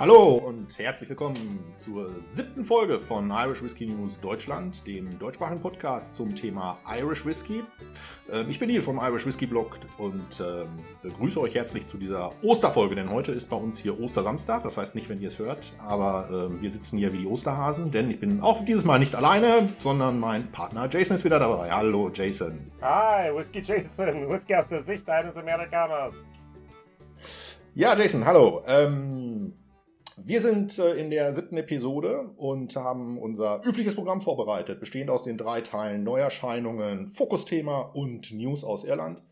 Hallo und herzlich willkommen zur siebten Folge von Irish Whiskey News Deutschland, dem deutschsprachigen Podcast zum Thema Irish Whiskey. Ähm, ich bin Neil vom Irish Whiskey Blog und ähm, begrüße euch herzlich zu dieser Osterfolge, denn heute ist bei uns hier Ostersamstag. Das heißt nicht, wenn ihr es hört, aber ähm, wir sitzen hier wie die Osterhasen, denn ich bin auch dieses Mal nicht alleine, sondern mein Partner Jason ist wieder dabei. Hallo Jason. Hi, Whisky Jason, Whisky aus der Sicht eines Amerikaners. Ja, Jason, hallo. Ähm, wir sind äh, in der siebten Episode und haben unser übliches Programm vorbereitet, bestehend aus den drei Teilen Neuerscheinungen, Fokusthema und News aus Irland.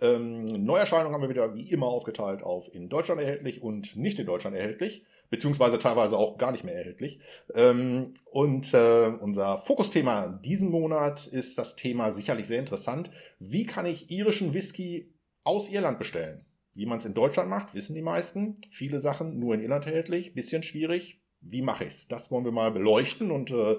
Ähm, Neuerscheinungen haben wir wieder wie immer aufgeteilt auf in Deutschland erhältlich und nicht in Deutschland erhältlich, beziehungsweise teilweise auch gar nicht mehr erhältlich. Ähm, und äh, unser Fokusthema diesen Monat ist das Thema sicherlich sehr interessant. Wie kann ich irischen Whisky aus Irland bestellen? Wie man es in Deutschland macht, wissen die meisten. Viele Sachen nur in Irland erhältlich, bisschen schwierig. Wie mache ich es? Das wollen wir mal beleuchten und äh,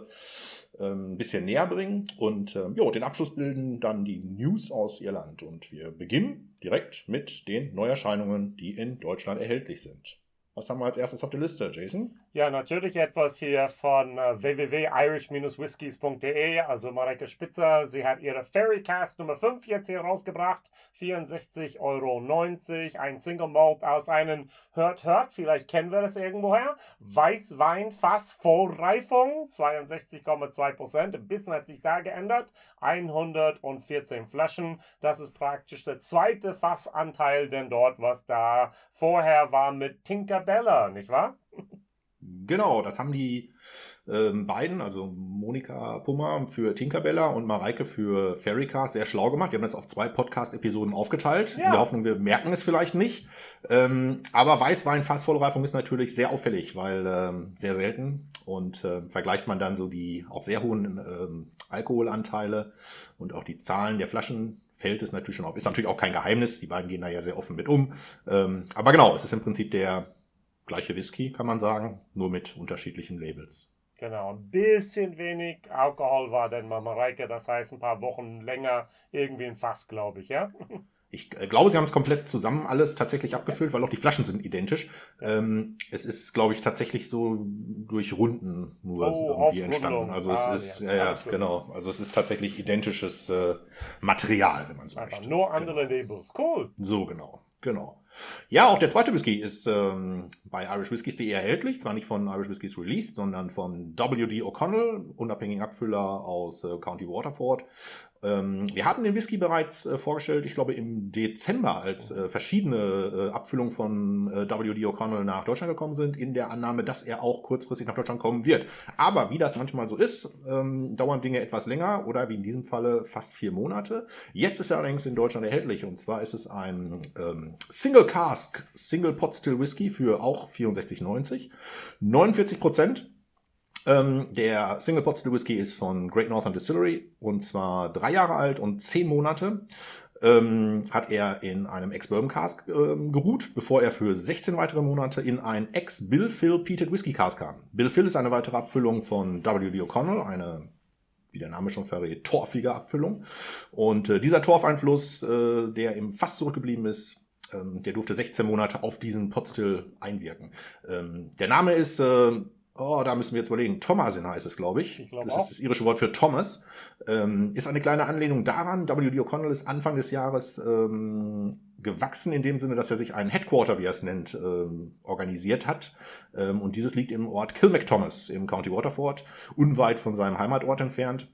ähm, ein bisschen näher bringen. Und äh, jo, den Abschluss bilden dann die News aus Irland. Und wir beginnen direkt mit den Neuerscheinungen, die in Deutschland erhältlich sind. Was haben wir als erstes auf der Liste, Jason? Ja, natürlich etwas hier von äh, www.irish-whiskies.de, also Mareike Spitzer. Sie hat ihre Fairycast Nummer 5 jetzt hier rausgebracht. 64,90 Euro. Ein Single Malt aus einem Hört, Hört, vielleicht kennen wir das irgendwoher. Weißweinfass Vollreifung, 62,2 Prozent. Ein bisschen hat sich da geändert. 114 Flaschen. Das ist praktisch der zweite Fassanteil denn dort, was da vorher war mit Tinker Bella, nicht wahr? Genau, das haben die ähm, beiden, also Monika Pummer für Tinkerbella und Mareike für Fairycast, sehr schlau gemacht. Die haben das auf zwei Podcast-Episoden aufgeteilt. Ja. In der Hoffnung, wir merken es vielleicht nicht. Ähm, aber Weißwein fast Vollreifung ist natürlich sehr auffällig, weil ähm, sehr selten. Und äh, vergleicht man dann so die auch sehr hohen ähm, Alkoholanteile und auch die Zahlen der Flaschen, fällt es natürlich schon auf. Ist natürlich auch kein Geheimnis. Die beiden gehen da ja sehr offen mit um. Ähm, aber genau, es ist im Prinzip der gleiche Whisky, kann man sagen, nur mit unterschiedlichen Labels. Genau, ein bisschen wenig Alkohol war denn bei Mareike, das heißt ein paar Wochen länger irgendwie ein Fass, glaube ich, ja? Ich äh, glaube, sie haben es komplett zusammen alles tatsächlich abgefüllt, weil auch die Flaschen sind identisch. Ähm, es ist, glaube ich, tatsächlich so durch Runden nur oh, irgendwie entstanden. Also ah, es ist, ja, ja genau. Also es ist tatsächlich identisches äh, Material, wenn man so Einfach möchte. Nur andere genau. Labels. Cool. So genau, genau. Ja, auch der zweite Whisky ist ähm, bei irishwhiskies.de erhältlich. Zwar nicht von Irish Whiskies Released, sondern von W.D. O'Connell, unabhängigen Abfüller aus äh, County Waterford. Ähm, wir hatten den Whisky bereits äh, vorgestellt, ich glaube im Dezember, als äh, verschiedene äh, Abfüllungen von äh, W.D. O'Connell nach Deutschland gekommen sind, in der Annahme, dass er auch kurzfristig nach Deutschland kommen wird. Aber wie das manchmal so ist, ähm, dauern Dinge etwas länger oder wie in diesem Falle fast vier Monate. Jetzt ist er allerdings in Deutschland erhältlich und zwar ist es ein ähm, Single Cask Single Pot Still Whisky für auch 64,90. 49 Prozent. Ähm, der Single Pot Still Whisky ist von Great Northern Distillery und zwar drei Jahre alt und zehn Monate. Ähm, hat er in einem Ex-Bourbon Cask ähm, geruht, bevor er für 16 weitere Monate in ein Ex-Bill Phil Peated Whisky Cask kam. Bill Phil ist eine weitere Abfüllung von W.D. O'Connell, eine wie der Name schon verrät, torfige Abfüllung. Und äh, dieser Torfeinfluss, äh, der im Fass zurückgeblieben ist, ähm, der durfte 16 Monate auf diesen Potstill einwirken. Ähm, der Name ist, äh, oh, da müssen wir jetzt überlegen, Thomasin heißt es, glaube ich. ich glaub das auch. ist das irische Wort für Thomas. Ähm, ist eine kleine Anlehnung daran. W.D. O'Connell ist Anfang des Jahres ähm, gewachsen in dem Sinne, dass er sich einen Headquarter, wie er es nennt, ähm, organisiert hat. Ähm, und dieses liegt im Ort Kilmacthomas im County Waterford, unweit von seinem Heimatort entfernt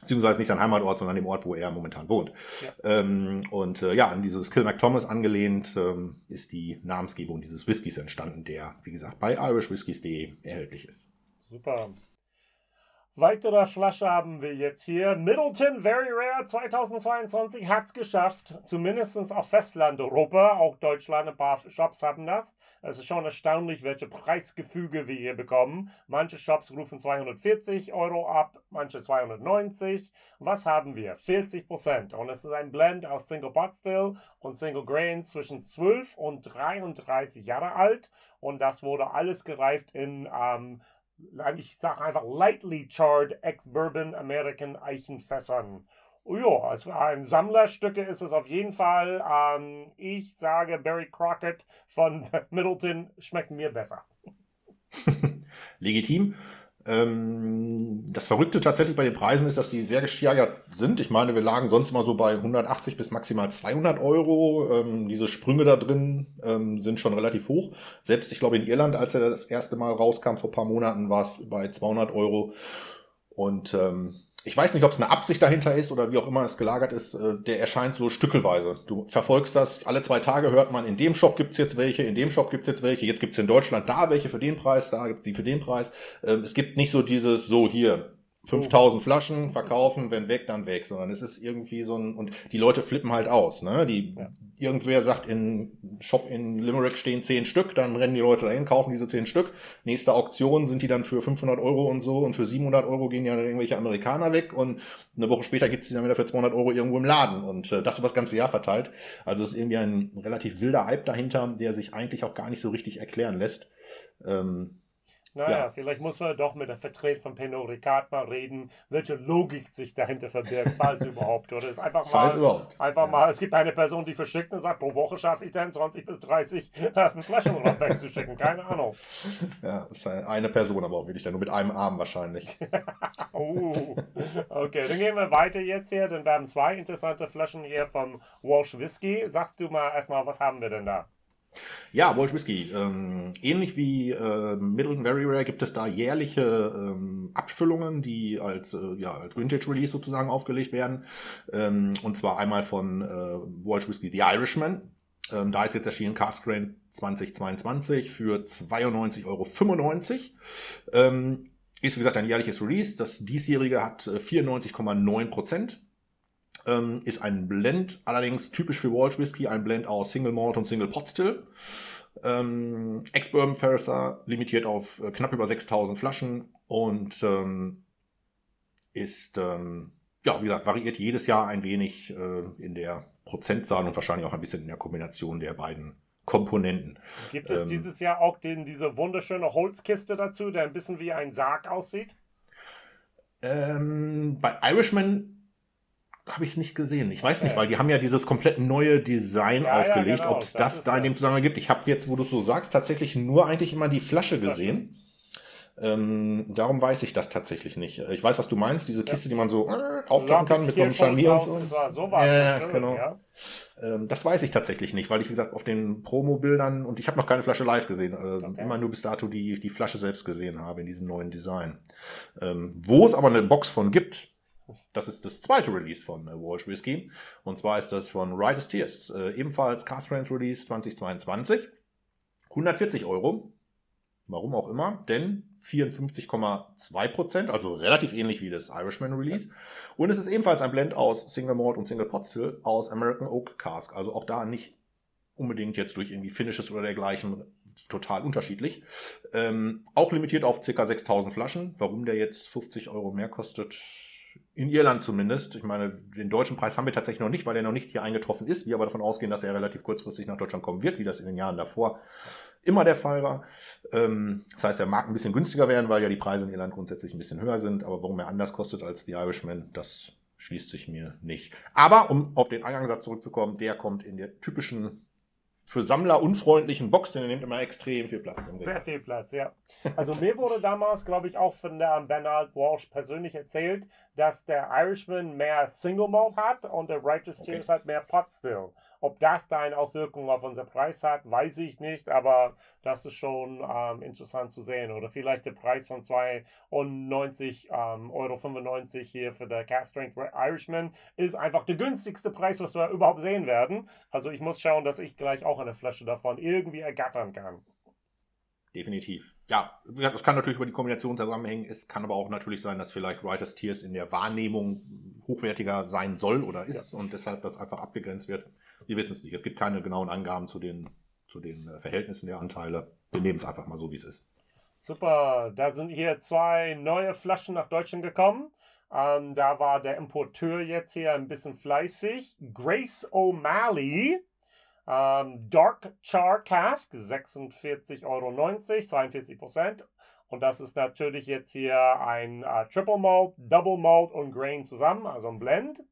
beziehungsweise nicht sein Heimatort, sondern dem Ort, wo er momentan wohnt. Ja. Ähm, und äh, ja, an dieses Kilmac Thomas angelehnt ähm, ist die Namensgebung dieses Whiskys entstanden, der, wie gesagt, bei irishwhiskies.de erhältlich ist. Super. Weitere Flasche haben wir jetzt hier. Middleton Very Rare 2022 hat es geschafft, zumindest auf Festland Europa. Auch Deutschland, ein paar Shops haben das. Es ist schon erstaunlich, welche Preisgefüge wir hier bekommen. Manche Shops rufen 240 Euro ab, manche 290. Was haben wir? 40 Prozent. Und es ist ein Blend aus Single Pot Still und Single Grain zwischen 12 und 33 Jahre alt. Und das wurde alles gereift in ähm, ich sage einfach lightly charred ex-Bourbon American Eichenfässern. Ja, als ein Sammlerstücke ist es auf jeden Fall. Ähm, ich sage, Barry Crockett von Middleton schmeckt mir besser. Legitim. Ähm, das Verrückte tatsächlich bei den Preisen ist, dass die sehr gesteigert sind. Ich meine, wir lagen sonst mal so bei 180 bis maximal 200 Euro. Ähm, diese Sprünge da drin ähm, sind schon relativ hoch. Selbst, ich glaube, in Irland, als er das erste Mal rauskam vor paar Monaten, war es bei 200 Euro. Und ähm, ich weiß nicht, ob es eine Absicht dahinter ist oder wie auch immer es gelagert ist, äh, der erscheint so stückelweise. Du verfolgst das, alle zwei Tage hört man, in dem Shop gibt's jetzt welche, in dem Shop gibt's jetzt welche, jetzt gibt's in Deutschland da welche für den Preis, da gibt's die für den Preis. Ähm, es gibt nicht so dieses, so hier, 5000 Flaschen verkaufen, wenn weg, dann weg, sondern es ist irgendwie so ein, und die Leute flippen halt aus, ne? Die, ja. irgendwer sagt, in Shop in Limerick stehen 10 Stück, dann rennen die Leute dahin, kaufen diese 10 Stück. Nächste Auktion sind die dann für 500 Euro und so und für 700 Euro gehen ja irgendwelche Amerikaner weg und eine Woche später gibt es die dann wieder für 200 Euro irgendwo im Laden und äh, das über das ganze Jahr verteilt. Also es ist irgendwie ein relativ wilder Hype dahinter, der sich eigentlich auch gar nicht so richtig erklären lässt. Ähm, naja, ja. vielleicht muss man doch mit der Vertreter von Pernod Ricard mal reden, welche Logik sich dahinter verbirgt, falls überhaupt. Oder ist einfach mal, falls überhaupt. einfach ja. mal, es gibt eine Person, die verschickt und sagt, pro Woche schaffe ich dann 20 bis 30 Flaschen wegzuschicken. Keine Ahnung. Ja, das ist eine Person, aber auch wirklich dann nur mit einem Arm wahrscheinlich. oh. Okay, dann gehen wir weiter jetzt hier, denn wir haben zwei interessante Flaschen hier vom Walsh Whisky. Sagst du mal erstmal, was haben wir denn da? Ja, Walsh Whisky. Ähm, ähnlich wie äh, Middleton Very Rare gibt es da jährliche ähm, Abfüllungen, die als, äh, ja, als Vintage Release sozusagen aufgelegt werden. Ähm, und zwar einmal von äh, Walsh Whisky The Irishman. Ähm, da ist jetzt erschienen Cast Grain 2022 für 92,95 Euro. Ähm, ist wie gesagt ein jährliches Release. Das diesjährige hat 94,9 äh, Prozent. Ähm, ist ein Blend, allerdings typisch für Walsh Whisky, ein Blend aus Single Malt und Single Pot Still. Ähm, Ex-Bourbon Ferriser limitiert auf äh, knapp über 6000 Flaschen und ähm, ist, ähm, ja, wie gesagt, variiert jedes Jahr ein wenig äh, in der Prozentzahl und wahrscheinlich auch ein bisschen in der Kombination der beiden Komponenten. Gibt es ähm, dieses Jahr auch den, diese wunderschöne Holzkiste dazu, der ein bisschen wie ein Sarg aussieht? Ähm, bei Irishman habe ich es nicht gesehen. Ich weiß okay. nicht, weil die haben ja dieses komplett neue Design ja, aufgelegt. Ja, genau. Ob es das, das da in dem Zusammenhang gibt. Ich habe jetzt, wo du es so sagst, tatsächlich nur eigentlich immer die Flasche gesehen. Ähm, darum weiß ich das tatsächlich nicht. Ich weiß, was du meinst, diese Kiste, ja. die man so äh, aufklappen kann mit so einem Scharnier und so. Das war so was ja, schön, genau. Ja. Ähm, das weiß ich tatsächlich nicht, weil ich, wie gesagt, auf den Promo-Bildern und ich habe noch keine Flasche live gesehen, äh, okay. immer nur bis dato die, die Flasche selbst gesehen habe in diesem neuen Design. Ähm, wo es aber eine Box von gibt, das ist das zweite Release von äh, Walsh Whiskey. Und zwar ist das von Righteous Tears. Äh, ebenfalls Cast Range Release 2022. 140 Euro. Warum auch immer, denn 54,2%, also relativ ähnlich wie das Irishman Release. Und es ist ebenfalls ein Blend aus Single Malt und Single Pot Still aus American Oak Cask. Also auch da nicht unbedingt jetzt durch irgendwie Finishes oder dergleichen total unterschiedlich. Ähm, auch limitiert auf ca. 6000 Flaschen. Warum der jetzt 50 Euro mehr kostet, in Irland zumindest. Ich meine, den deutschen Preis haben wir tatsächlich noch nicht, weil er noch nicht hier eingetroffen ist. Wir aber davon ausgehen, dass er relativ kurzfristig nach Deutschland kommen wird, wie das in den Jahren davor immer der Fall war. Ähm, das heißt, er mag ein bisschen günstiger werden, weil ja die Preise in Irland grundsätzlich ein bisschen höher sind. Aber warum er anders kostet als die Irishman, das schließt sich mir nicht. Aber um auf den Eingangssatz zurückzukommen, der kommt in der typischen für Sammler unfreundlichen Box, denn er nimmt immer extrem viel Platz Sehr viel Platz, ja. Also mir wurde damals, glaube ich, auch von der Bernard Walsh persönlich erzählt, dass der Irishman mehr Single Malt hat und der Righteous Tears okay. hat mehr Pot Still. Ob das da eine Auswirkung auf unser Preis hat, weiß ich nicht, aber das ist schon ähm, interessant zu sehen. Oder vielleicht der Preis von 92,95 ähm, Euro 95 hier für der Cast Strength Irishman ist einfach der günstigste Preis, was wir überhaupt sehen werden. Also ich muss schauen, dass ich gleich auch eine Flasche davon irgendwie ergattern kann. Definitiv. Ja, das kann natürlich über die Kombination zusammenhängen. Es kann aber auch natürlich sein, dass vielleicht Writers Tears in der Wahrnehmung hochwertiger sein soll oder ist ja. und deshalb das einfach abgegrenzt wird. Wir wissen es nicht. Es gibt keine genauen Angaben zu den, zu den äh, Verhältnissen der Anteile. Wir nehmen es einfach mal so, wie es ist. Super, da sind hier zwei neue Flaschen nach Deutschland gekommen. Ähm, da war der Importeur jetzt hier ein bisschen fleißig. Grace O'Malley, ähm, Dark Char Cask, 46,90 Euro, 42 Prozent. Und das ist natürlich jetzt hier ein äh, Triple Malt, Double Malt und Grain zusammen, also ein Blend.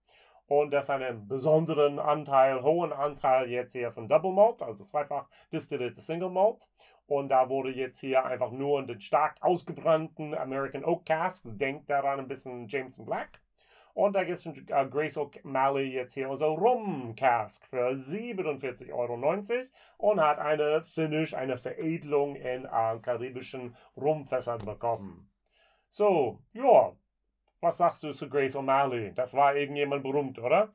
Und das einen besonderen Anteil, hohen Anteil jetzt hier von Double Malt, also zweifach distillierte Single Malt. Und da wurde jetzt hier einfach nur in den stark ausgebrannten American Oak Cask, denkt daran ein bisschen Jameson Black. Und da gibt es von äh, Grace O'Malley jetzt hier unser Rum Cask für 47,90 Euro und hat eine Finish, eine Veredelung in äh, karibischen Rumfässern bekommen. So, ja, was sagst du zu Grace O'Malley? Das war irgendjemand berühmt, oder?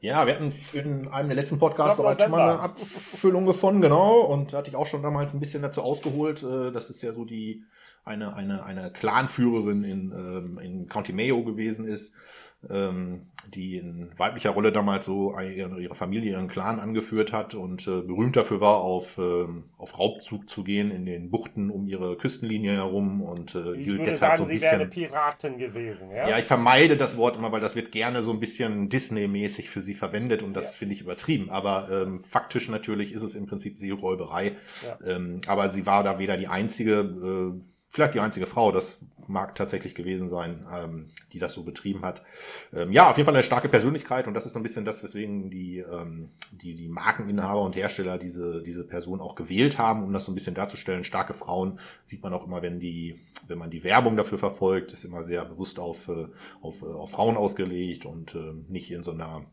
Ja, wir hatten in einem der letzten Podcasts bereits schon mal eine Abfüllung gefunden, genau. Und da hatte ich auch schon damals ein bisschen dazu ausgeholt. Äh, das ist ja so die eine, eine, eine Clanführerin in, ähm, in County Mayo gewesen ist, ähm, die in weiblicher Rolle damals so ihre Familie, ihren Clan angeführt hat und äh, berühmt dafür war, auf, ähm, auf Raubzug zu gehen in den Buchten um ihre Küstenlinie herum und äh, ich würde deshalb sagen, so ein sie wäre eine Piratin gewesen. Ja? ja, ich vermeide das Wort immer, weil das wird gerne so ein bisschen Disney-mäßig für sie verwendet und das ja. finde ich übertrieben. Aber ähm, faktisch natürlich ist es im Prinzip Seeräuberei. Ja. Ähm, aber sie war da weder die einzige äh, vielleicht die einzige Frau, das mag tatsächlich gewesen sein, ähm, die das so betrieben hat. Ähm, ja, auf jeden Fall eine starke Persönlichkeit und das ist so ein bisschen das, weswegen die, ähm, die, die Markeninhaber und Hersteller diese, diese Person auch gewählt haben, um das so ein bisschen darzustellen. Starke Frauen sieht man auch immer, wenn die, wenn man die Werbung dafür verfolgt, ist immer sehr bewusst auf, äh, auf, äh, auf Frauen ausgelegt und äh, nicht in so einer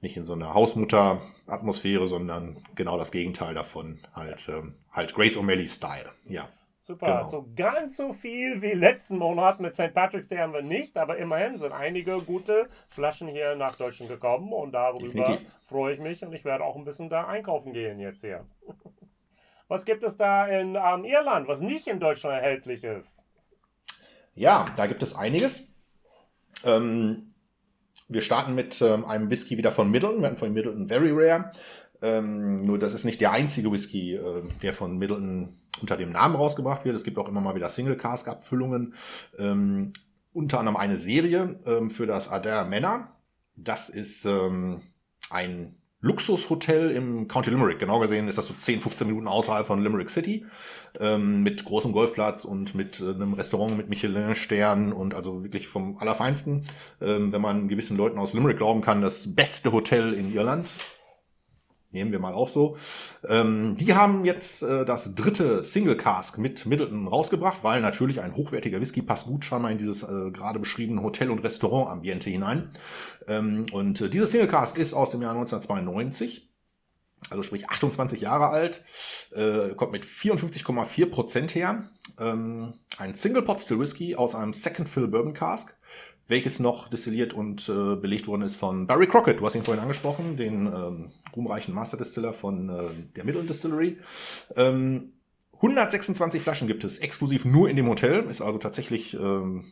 nicht in so einer Hausmutter-Atmosphäre, sondern genau das Gegenteil davon, halt, ähm, halt Grace O'Malley-Style, ja. Super. Genau. So ganz so viel wie letzten Monat mit St. Patrick's Day haben wir nicht, aber immerhin sind einige gute Flaschen hier nach Deutschland gekommen und darüber Definitiv. freue ich mich und ich werde auch ein bisschen da einkaufen gehen jetzt hier. Was gibt es da in ähm, Irland, was nicht in Deutschland erhältlich ist? Ja, da gibt es einiges. Ähm, wir starten mit ähm, einem Whisky wieder von Middleton. Wir hatten von Middleton Very Rare. Ähm, nur das ist nicht der einzige Whisky, äh, der von Middleton unter dem Namen rausgebracht wird. Es gibt auch immer mal wieder Single-Cask-Abfüllungen. Ähm, unter anderem eine Serie ähm, für das Adair Manor. Das ist ähm, ein Luxushotel im County Limerick. Genau gesehen ist das so 10, 15 Minuten außerhalb von Limerick City. Ähm, mit großem Golfplatz und mit äh, einem Restaurant mit Michelin-Sternen und also wirklich vom Allerfeinsten. Ähm, wenn man gewissen Leuten aus Limerick glauben kann, das beste Hotel in Irland nehmen wir mal auch so. Ähm, die haben jetzt äh, das dritte Single Cask mit Middleton rausgebracht, weil natürlich ein hochwertiger Whisky passt gut schon mal in dieses äh, gerade beschriebene Hotel- und Restaurant-Ambiente hinein. Ähm, und äh, dieses Single Cask ist aus dem Jahr 1992. Also sprich 28 Jahre alt, äh, kommt mit 54,4 Prozent her. Ähm, ein Single Pot Still Whisky aus einem Second Fill Bourbon Cask welches noch destilliert und äh, belegt worden ist von Barry Crockett. Du hast ihn vorhin angesprochen, den ähm, ruhmreichen Master Distiller von äh, der Middle Distillery. Ähm, 126 Flaschen gibt es exklusiv nur in dem Hotel, ist also tatsächlich ähm,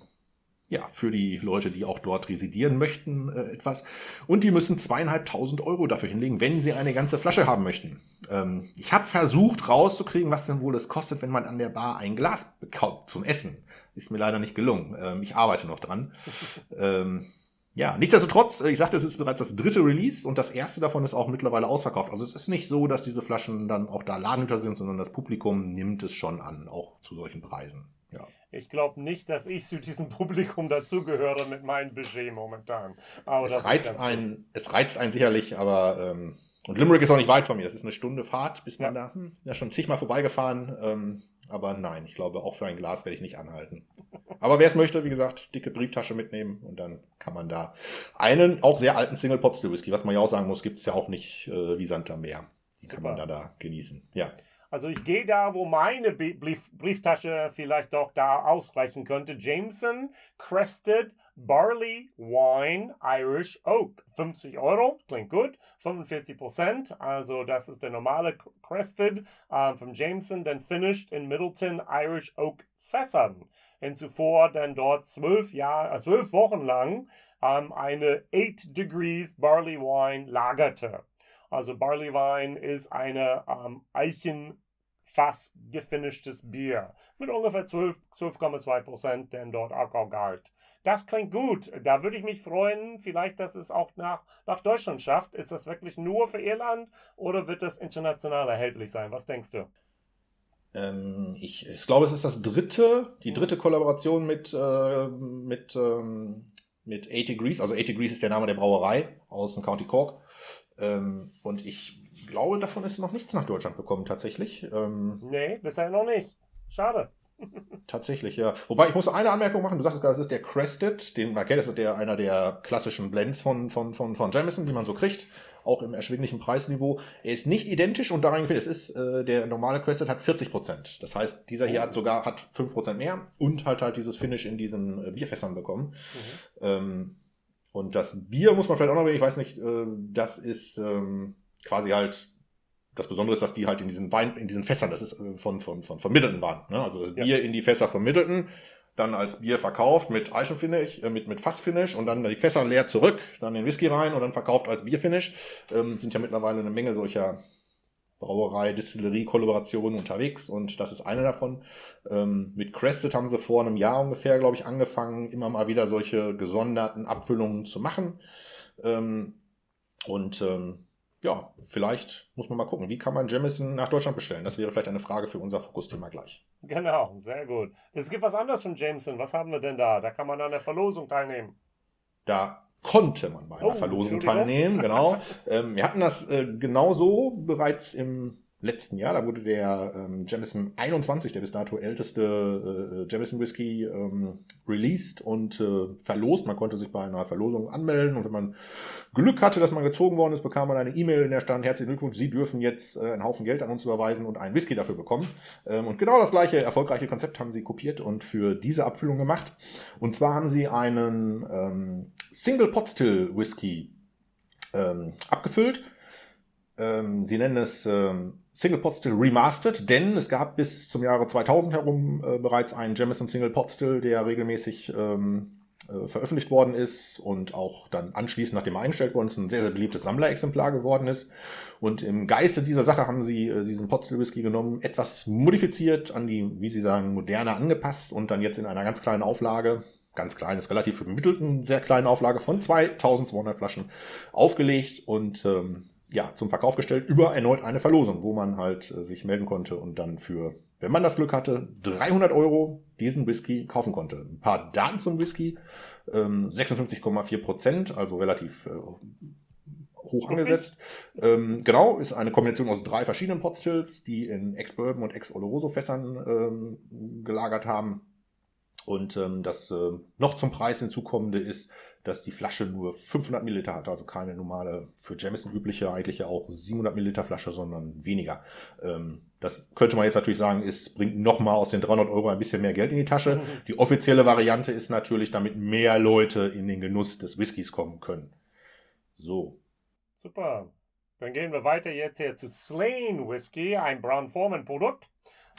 ja, für die Leute, die auch dort residieren möchten, äh, etwas. Und die müssen zweieinhalbtausend Euro dafür hinlegen, wenn sie eine ganze Flasche haben möchten. Ähm, ich habe versucht rauszukriegen, was denn wohl es kostet, wenn man an der Bar ein Glas bekommt zum Essen. Ist mir leider nicht gelungen. Ähm, ich arbeite noch dran. ähm, ja, nichtsdestotrotz, äh, ich sagte, es ist bereits das dritte Release und das erste davon ist auch mittlerweile ausverkauft. Also es ist nicht so, dass diese Flaschen dann auch da Ladenhüter sind, sondern das Publikum nimmt es schon an, auch zu solchen Preisen. Ja. Ich glaube nicht, dass ich zu diesem Publikum dazugehöre mit meinem Budget momentan. Aber es, reizt einen, es reizt einen sicherlich, aber ähm, und Limerick ist auch nicht weit von mir. Das ist eine Stunde Fahrt, bis man ja. da hm, ja schon zigmal vorbeigefahren. Ähm, aber nein, ich glaube, auch für ein Glas werde ich nicht anhalten. Aber wer es möchte, wie gesagt, dicke Brieftasche mitnehmen und dann kann man da einen auch sehr alten Single Pot Still Whisky, was man ja auch sagen muss, gibt es ja auch nicht äh, wie Sand am Meer. Die Super. kann man da, da genießen. Ja. Also ich gehe da, wo meine Brief Brieftasche vielleicht doch da ausreichen könnte. Jameson Crested Barley Wine Irish Oak. 50 Euro, klingt gut. 45 Prozent, also das ist der normale Crested äh, von Jameson, dann finished in Middleton Irish Oak Fässern. Und zuvor dann dort zwölf Jahre, äh, zwölf Wochen lang ähm, eine 8 Degrees Barley Wine lagerte. Also Barley Wine ist eine ähm, Eichenfass gefinishtes Bier mit ungefähr 12,2 Prozent, denn dort Alkoholgehalt. Das klingt gut. Da würde ich mich freuen, vielleicht, dass es auch nach, nach Deutschland schafft. Ist das wirklich nur für Irland oder wird das international erhältlich sein? Was denkst du? Ähm, ich, ich, glaube, es ist das dritte, die dritte Kollaboration mit, äh, mit ähm, mit 80 Degrees. Also 80 Degrees ist der Name der Brauerei aus dem County Cork. Ähm, und ich glaube, davon ist noch nichts nach Deutschland gekommen, tatsächlich. Ähm, nee, bisher noch nicht. Schade. Tatsächlich, ja. Wobei ich muss eine Anmerkung machen. Du sagst gerade, das ist der Crested, den man kennt. Das ist der, einer der klassischen Blends von, von, von, von Jameson, die man so kriegt. Auch im erschwinglichen Preisniveau. Er ist nicht identisch und daran gefällt, es ist, äh, der normale Crested hat 40 Prozent. Das heißt, dieser hier hat sogar, hat 5 Prozent mehr und halt halt dieses Finish in diesen äh, Bierfässern bekommen. Mhm. Ähm, und das Bier muss man vielleicht auch noch erwähnen, ich weiß nicht, äh, das ist ähm, quasi halt das Besondere ist, dass die halt in diesen Wein, in diesen Fässern, das ist äh, von, von, von vermittelten waren. Ne? Also das Bier ja. in die Fässer vermittelten, dann als Bier verkauft mit Eichenfinish, äh, mit, mit Fassfinish und dann die Fässer leer zurück, dann den Whisky rein und dann verkauft als Bierfinish. Ähm, sind ja mittlerweile eine Menge solcher Brauerei, Distillerie, Kollaborationen unterwegs und das ist eine davon. Ähm, mit Crested haben sie vor einem Jahr ungefähr, glaube ich, angefangen, immer mal wieder solche gesonderten Abfüllungen zu machen. Ähm, und ähm, ja, vielleicht muss man mal gucken, wie kann man Jamison nach Deutschland bestellen? Das wäre vielleicht eine Frage für unser Fokusthema gleich. Genau, sehr gut. Es gibt was anderes von Jameson. Was haben wir denn da? Da kann man an der Verlosung teilnehmen. Da konnte man bei einer oh, Verlosung teilnehmen, genau. ähm, wir hatten das äh, genauso bereits im letzten Jahr. Da wurde der ähm, Jameson 21, der bis dato älteste äh, Jameson Whisky, ähm, released und äh, verlost. Man konnte sich bei einer Verlosung anmelden und wenn man Glück hatte, dass man gezogen worden ist, bekam man eine E-Mail, in der stand, herzlichen Glückwunsch, Sie dürfen jetzt äh, einen Haufen Geld an uns überweisen und einen Whisky dafür bekommen. Ähm, und genau das gleiche erfolgreiche Konzept haben sie kopiert und für diese Abfüllung gemacht. Und zwar haben sie einen ähm, Single Pot Still Whisky ähm, abgefüllt. Ähm, sie nennen es ähm, Single Pot Still Remastered, denn es gab bis zum Jahre 2000 herum äh, bereits einen Jamison Single Pot Still, der regelmäßig ähm, äh, veröffentlicht worden ist und auch dann anschließend, nachdem er eingestellt worden ist, ein sehr, sehr beliebtes Sammlerexemplar geworden ist. Und im Geiste dieser Sache haben sie äh, diesen Pot Still Whisky genommen, etwas modifiziert, an die, wie sie sagen, moderne angepasst und dann jetzt in einer ganz kleinen Auflage, ganz klein, ist relativ vermittelten, sehr kleinen Auflage von 2200 Flaschen aufgelegt und ähm, ja, zum Verkauf gestellt über erneut eine Verlosung, wo man halt äh, sich melden konnte und dann für, wenn man das Glück hatte, 300 Euro diesen Whisky kaufen konnte. Ein paar Daten zum Whisky, ähm, 56,4 Prozent, also relativ äh, hoch angesetzt. Ähm, genau, ist eine Kombination aus drei verschiedenen Potstills, die in Ex-Bourbon und Ex-Oloroso-Fässern ähm, gelagert haben. Und ähm, das äh, noch zum Preis hinzukommende ist, dass die Flasche nur 500 Milliliter hat, also keine normale, für Jamison übliche, eigentlich ja auch 700 Milliliter Flasche, sondern weniger. Ähm, das könnte man jetzt natürlich sagen, ist, bringt nochmal aus den 300 Euro ein bisschen mehr Geld in die Tasche. Mhm. Die offizielle Variante ist natürlich, damit mehr Leute in den Genuss des Whiskys kommen können. So. Super. Dann gehen wir weiter jetzt hier zu Slain Whisky, ein Brown Forman Produkt.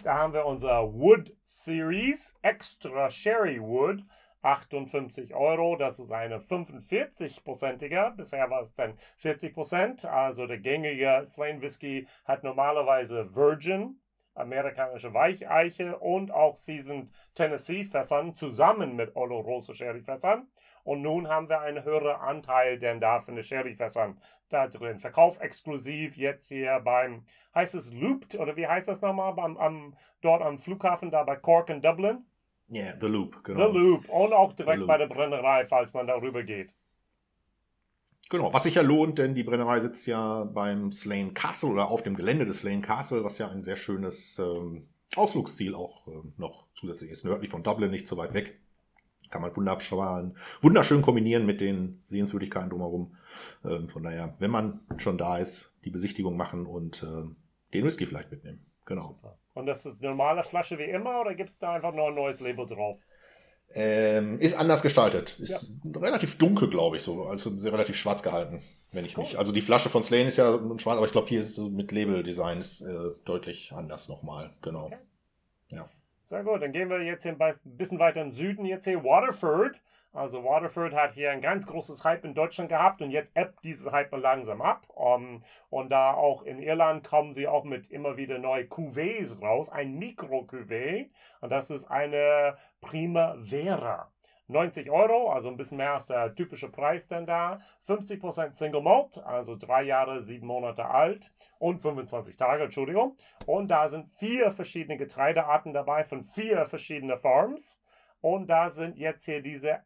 Da haben wir unser Wood Series Extra Sherry Wood 58 Euro. Das ist eine 45-prozentiger. Bisher war es dann 40 Prozent. Also der gängige Slain Whisky hat normalerweise Virgin, amerikanische Weicheiche und auch Seasoned Tennessee Fässern zusammen mit Oloroso Sherry Fässern. Und nun haben wir einen höheren Anteil denn da von den Sherry Fässern da drin. Verkauf exklusiv jetzt hier beim, heißt es Looped oder wie heißt das nochmal, am, am, dort am Flughafen da bei Cork in Dublin? Ja, yeah, The Loop, genau. The Loop. Und auch direkt bei der Brennerei, falls man darüber geht. Genau, was sich ja lohnt, denn die Brennerei sitzt ja beim Slane Castle oder auf dem Gelände des Slane Castle, was ja ein sehr schönes ähm, Ausflugsziel auch äh, noch zusätzlich ist. Nördlich von Dublin, nicht so weit weg. Kann man wunderschön, wunderschön kombinieren mit den Sehenswürdigkeiten drumherum. Ähm, von daher, wenn man schon da ist, die Besichtigung machen und äh, den Whisky vielleicht mitnehmen. Genau. Super. Und das ist eine normale Flasche wie immer oder gibt es da einfach noch ein neues Label drauf? Ähm, ist anders gestaltet. Ist ja. relativ dunkel, glaube ich, so. Also sehr relativ schwarz gehalten, wenn ich cool. mich. Also die Flasche von Slane ist ja schwarz, aber ich glaube, hier ist so mit Label-Design äh, deutlich anders nochmal. Genau. Okay. Ja. Sehr gut, dann gehen wir jetzt hier ein bisschen weiter im Süden, jetzt hier Waterford. Also Waterford hat hier ein ganz großes Hype in Deutschland gehabt und jetzt ebbt dieses Hype langsam ab. Um, und da auch in Irland kommen sie auch mit immer wieder neue Cuvées raus, ein Mikro-Cuvée. Und das ist eine Primavera. 90 Euro, also ein bisschen mehr als der typische Preis denn da. 50% Single Malt, also drei Jahre, sieben Monate alt und 25 Tage, Entschuldigung. Und da sind vier verschiedene Getreidearten dabei von vier verschiedenen Farms. Und da sind jetzt hier diese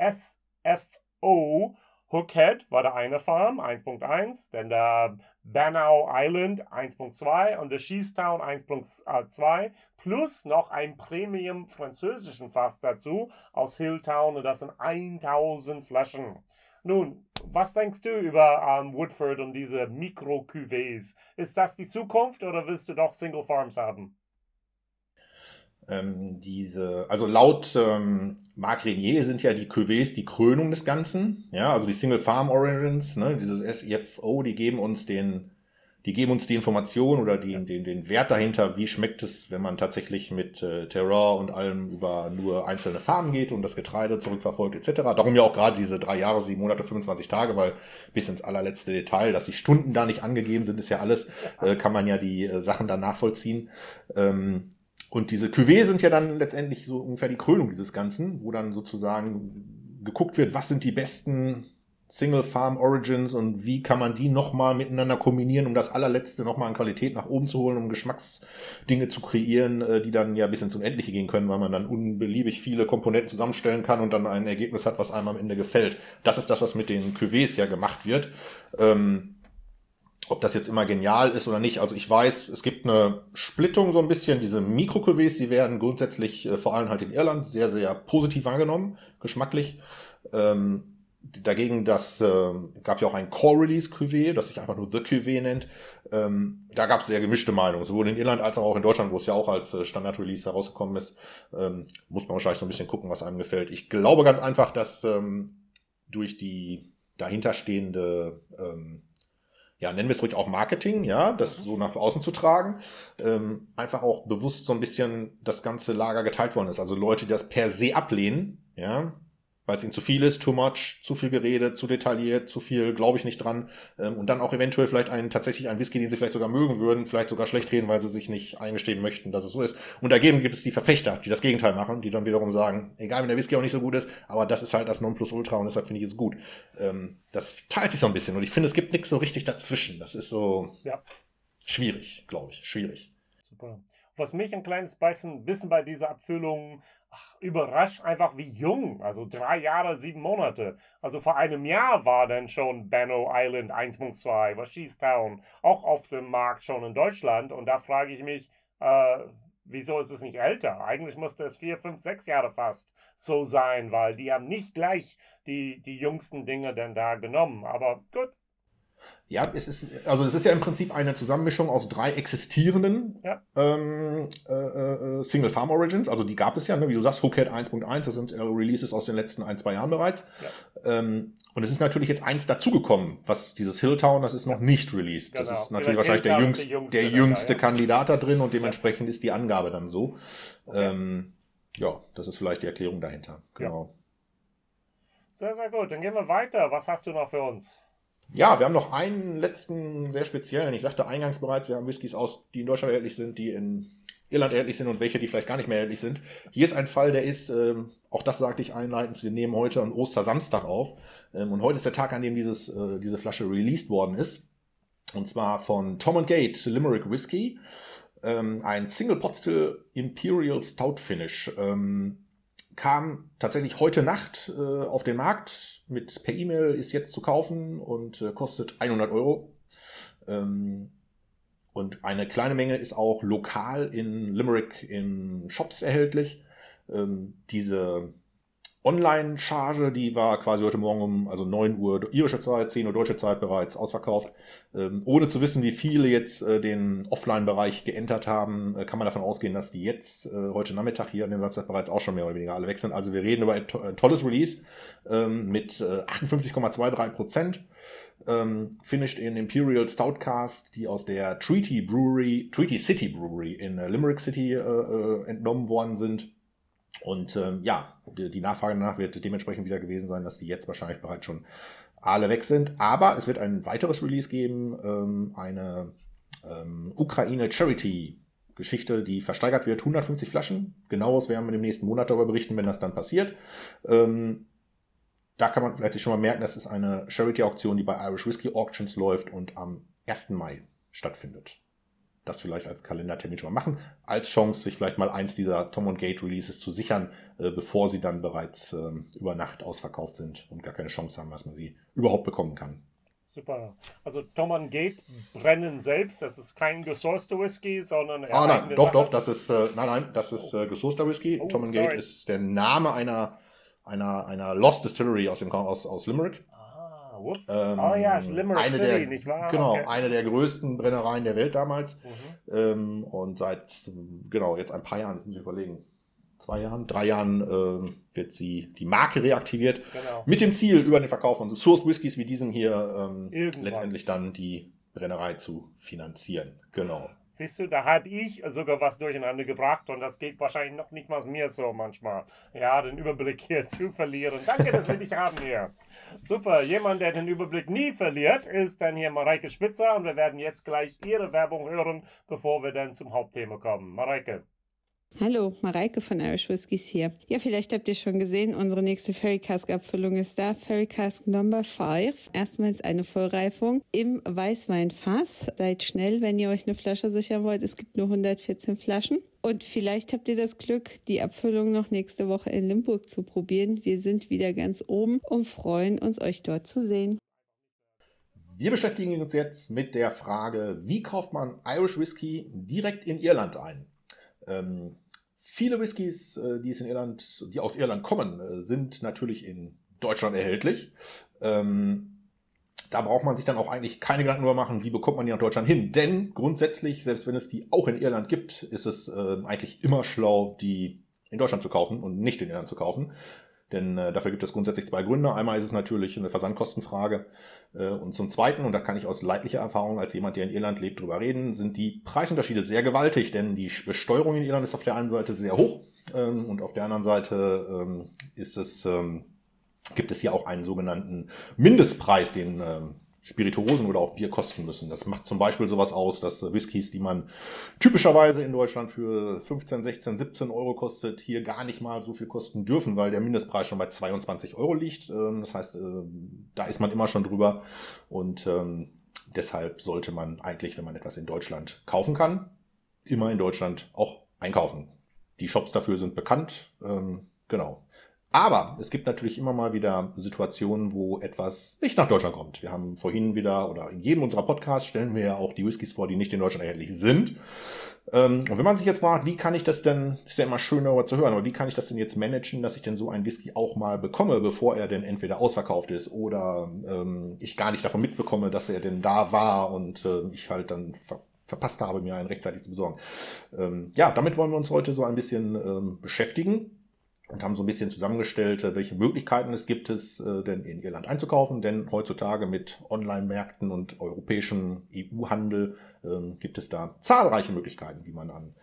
CFO Hookhead war der eine Farm 1.1, dann der Banau Island 1.2 und der Sheestown 1.2 plus noch ein Premium französischen Fass dazu aus Hilltown und das sind 1000 Flaschen. Nun, was denkst du über ähm, Woodford und diese Mikro-Cuvées? Ist das die Zukunft oder willst du doch Single Farms haben? Ähm, diese, also laut ähm, Marc Renier sind ja die Cuvées die Krönung des Ganzen. Ja, also die Single Farm Origins, ne, dieses SEFO, die geben uns den, die geben uns die Information oder die, den, den Wert dahinter, wie schmeckt es, wenn man tatsächlich mit äh, Terroir und allem über nur einzelne Farmen geht und das Getreide zurückverfolgt etc. Darum ja auch gerade diese drei Jahre, sieben Monate, 25 Tage, weil bis ins allerletzte Detail, dass die Stunden da nicht angegeben sind, ist ja alles, äh, kann man ja die äh, Sachen dann nachvollziehen. Ähm, und diese Cuvées sind ja dann letztendlich so ungefähr die Krönung dieses Ganzen, wo dann sozusagen geguckt wird, was sind die besten Single Farm Origins und wie kann man die nochmal miteinander kombinieren, um das allerletzte nochmal an Qualität nach oben zu holen, um Geschmacksdinge zu kreieren, äh, die dann ja bis ins Unendliche gehen können, weil man dann unbeliebig viele Komponenten zusammenstellen kann und dann ein Ergebnis hat, was einem am Ende gefällt. Das ist das, was mit den Cuvées ja gemacht wird. Ähm, ob das jetzt immer genial ist oder nicht. Also ich weiß, es gibt eine Splittung so ein bisschen. Diese mikro die werden grundsätzlich äh, vor allem halt in Irland sehr, sehr positiv angenommen, geschmacklich. Ähm, dagegen, das äh, gab ja auch ein Core-Release-Cuvée, das sich einfach nur The Cuvée nennt. Ähm, da gab es sehr gemischte Meinungen, sowohl in Irland als auch in Deutschland, wo es ja auch als äh, Standard-Release herausgekommen ist. Ähm, muss man wahrscheinlich so ein bisschen gucken, was einem gefällt. Ich glaube ganz einfach, dass ähm, durch die dahinterstehende ähm, ja, nennen wir es ruhig auch Marketing, ja, das so nach außen zu tragen, ähm, einfach auch bewusst so ein bisschen das ganze Lager geteilt worden ist. Also Leute, die das per se ablehnen, ja, weil es ihnen zu viel ist, too much, zu viel geredet, zu detailliert, zu viel, glaube ich nicht dran. Ähm, und dann auch eventuell vielleicht einen, tatsächlich einen Whisky, den sie vielleicht sogar mögen würden, vielleicht sogar schlecht reden, weil sie sich nicht eingestehen möchten, dass es so ist. Und dagegen gibt es die Verfechter, die das Gegenteil machen, die dann wiederum sagen, egal wenn der Whisky auch nicht so gut ist, aber das ist halt das Nonplusultra und deshalb finde ich es gut. Ähm, das teilt sich so ein bisschen und ich finde, es gibt nichts so richtig dazwischen. Das ist so ja. schwierig, glaube ich, schwierig. Super. Was mich ein kleines bisschen bei dieser Abfüllung ach, überrascht einfach wie jung. Also drei Jahre, sieben Monate. Also vor einem Jahr war dann schon Banno Island 1.2, war Sheestown auch auf dem Markt schon in Deutschland. Und da frage ich mich, äh, wieso ist es nicht älter? Eigentlich müsste es vier, fünf, sechs Jahre fast so sein, weil die haben nicht gleich die, die jüngsten Dinge denn da genommen. Aber gut, ja, es ist, also es ist ja im Prinzip eine Zusammenmischung aus drei existierenden ja. ähm, äh, äh, Single Farm Origins. Also die gab es ja, ne? wie du sagst, Hookhead 1.1, das sind äh, Releases aus den letzten ein, zwei Jahren bereits. Ja. Ähm, und es ist natürlich jetzt eins dazugekommen, was dieses Hilltown, das ist noch nicht released. Genau. Das ist natürlich wahrscheinlich der, jüngst, jüngste, der jüngste da, ja. Kandidat da drin und dementsprechend ist die Angabe dann so. Okay. Ähm, ja, das ist vielleicht die Erklärung dahinter. Genau. Sehr, sehr gut. Dann gehen wir weiter. Was hast du noch für uns? Ja, wir haben noch einen letzten sehr speziellen. Ich sagte eingangs bereits, wir haben Whiskys aus, die in Deutschland erhältlich sind, die in Irland erhältlich sind und welche, die vielleicht gar nicht mehr erhältlich sind. Hier ist ein Fall, der ist, ähm, auch das sagte ich einleitend, wir nehmen heute an Ostersamstag auf. Ähm, und heute ist der Tag, an dem dieses, äh, diese Flasche released worden ist. Und zwar von Tom and Gate Limerick Whisky. Ähm, ein Single Pot Still Imperial Stout Finish. Ähm, kam tatsächlich heute Nacht äh, auf den Markt mit per E-Mail ist jetzt zu kaufen und äh, kostet 100 Euro. Ähm, und eine kleine Menge ist auch lokal in Limerick in Shops erhältlich. Ähm, diese Online-Charge, die war quasi heute Morgen um also 9 Uhr irische Zeit, 10 Uhr deutsche Zeit bereits ausverkauft. Ähm, ohne zu wissen, wie viele jetzt äh, den Offline-Bereich geentert haben, äh, kann man davon ausgehen, dass die jetzt äh, heute Nachmittag hier an dem Samstag bereits auch schon mehr oder weniger alle weg sind. Also wir reden über ein, to ein tolles Release ähm, mit 58,23 äh, Prozent. Ähm, finished in Imperial Stout Cask, die aus der Treaty Brewery, Treaty City Brewery in äh, Limerick City äh, entnommen worden sind und ähm, ja, die, die, Nachfrage danach wird dementsprechend wieder gewesen sein, dass die jetzt wahrscheinlich bereits schon alle weg sind. Aber es wird ein weiteres Release geben, ähm, eine ähm, Ukraine Charity Geschichte, die versteigert wird, 150 Flaschen. Genaues werden wir im nächsten Monat darüber berichten, wenn das dann passiert. Ähm, da kann man vielleicht sich schon mal merken, dass es eine Charity-Auktion, die bei Irish Whiskey Auctions läuft und am 1. Mai stattfindet. Das vielleicht als Kalendertermin schon mal machen, als Chance, sich vielleicht mal eins dieser Tom und Gate Releases zu sichern, äh, bevor sie dann bereits äh, über Nacht ausverkauft sind und gar keine Chance haben, dass man sie überhaupt bekommen kann. Super. Also Tom und Gate brennen selbst, das ist kein gesourceter Whisky, sondern. Ah, nein, doch, Sache. doch, das ist, äh, nein, nein, das ist äh, gesourceter Whisky. Oh, Tom and Gate ist der Name einer, einer, einer Lost Distillery aus, dem, aus, aus Limerick. Ups. Ähm, oh ja, Limerick eine City, der, nicht wahr? Genau, okay. eine der größten Brennereien der Welt damals. Mhm. Ähm, und seit, genau, jetzt ein paar Jahren, muss ich überlegen, zwei Jahren, drei Jahren äh, wird sie die Marke reaktiviert. Genau. Mit dem Ziel, über den Verkauf von Sourced Whiskys wie diesen hier ähm, letztendlich dann die Brennerei zu finanzieren. Genau. Siehst du, da habe ich sogar was durcheinander gebracht und das geht wahrscheinlich noch nicht mal mir so manchmal. Ja, den Überblick hier zu verlieren. Danke, dass wir dich haben hier. Super, jemand, der den Überblick nie verliert, ist dann hier Mareike Spitzer und wir werden jetzt gleich ihre Werbung hören, bevor wir dann zum Hauptthema kommen. Mareike. Hallo, Mareike von Irish Whiskies hier. Ja, vielleicht habt ihr schon gesehen, unsere nächste Ferry Cask Abfüllung ist da. Ferry Cask Number 5. Erstmals eine Vollreifung im Weißweinfass. Seid schnell, wenn ihr euch eine Flasche sichern wollt. Es gibt nur 114 Flaschen. Und vielleicht habt ihr das Glück, die Abfüllung noch nächste Woche in Limburg zu probieren. Wir sind wieder ganz oben und freuen uns, euch dort zu sehen. Wir beschäftigen uns jetzt mit der Frage, wie kauft man Irish Whisky direkt in Irland ein? Ähm, viele Whiskys, äh, die, die aus Irland kommen, äh, sind natürlich in Deutschland erhältlich. Ähm, da braucht man sich dann auch eigentlich keine Gedanken darüber machen, wie bekommt man die nach Deutschland hin. Denn grundsätzlich, selbst wenn es die auch in Irland gibt, ist es äh, eigentlich immer schlau, die in Deutschland zu kaufen und nicht in Irland zu kaufen. Denn äh, dafür gibt es grundsätzlich zwei Gründe. Einmal ist es natürlich eine Versandkostenfrage. Äh, und zum Zweiten, und da kann ich aus leidlicher Erfahrung als jemand, der in Irland lebt, drüber reden, sind die Preisunterschiede sehr gewaltig. Denn die Besteuerung in Irland ist auf der einen Seite sehr hoch ähm, und auf der anderen Seite ähm, ist es, ähm, gibt es hier auch einen sogenannten Mindestpreis, den ähm, Spirituosen oder auch Bier kosten müssen. Das macht zum Beispiel sowas aus, dass Whiskys, die man typischerweise in Deutschland für 15, 16, 17 Euro kostet, hier gar nicht mal so viel kosten dürfen, weil der Mindestpreis schon bei 22 Euro liegt. Ähm, das heißt, äh, da ist man immer schon drüber und ähm, deshalb sollte man eigentlich, wenn man etwas in Deutschland kaufen kann, immer in Deutschland auch einkaufen. Die Shops dafür sind bekannt. Ähm, genau. Aber es gibt natürlich immer mal wieder Situationen, wo etwas nicht nach Deutschland kommt. Wir haben vorhin wieder, oder in jedem unserer Podcasts stellen wir ja auch die Whiskys vor, die nicht in Deutschland erhältlich sind. Ähm, und wenn man sich jetzt fragt, wie kann ich das denn, ist ja immer schön darüber zu hören, aber wie kann ich das denn jetzt managen, dass ich denn so einen Whisky auch mal bekomme, bevor er denn entweder ausverkauft ist oder ähm, ich gar nicht davon mitbekomme, dass er denn da war und äh, ich halt dann ver verpasst habe, mir einen rechtzeitig zu besorgen. Ähm, ja, damit wollen wir uns heute so ein bisschen ähm, beschäftigen und haben so ein bisschen zusammengestellt, äh, welche Möglichkeiten es gibt es, äh, denn in Irland einzukaufen. Denn heutzutage mit Online-Märkten und europäischem EU-Handel äh, gibt es da zahlreiche Möglichkeiten, wie man an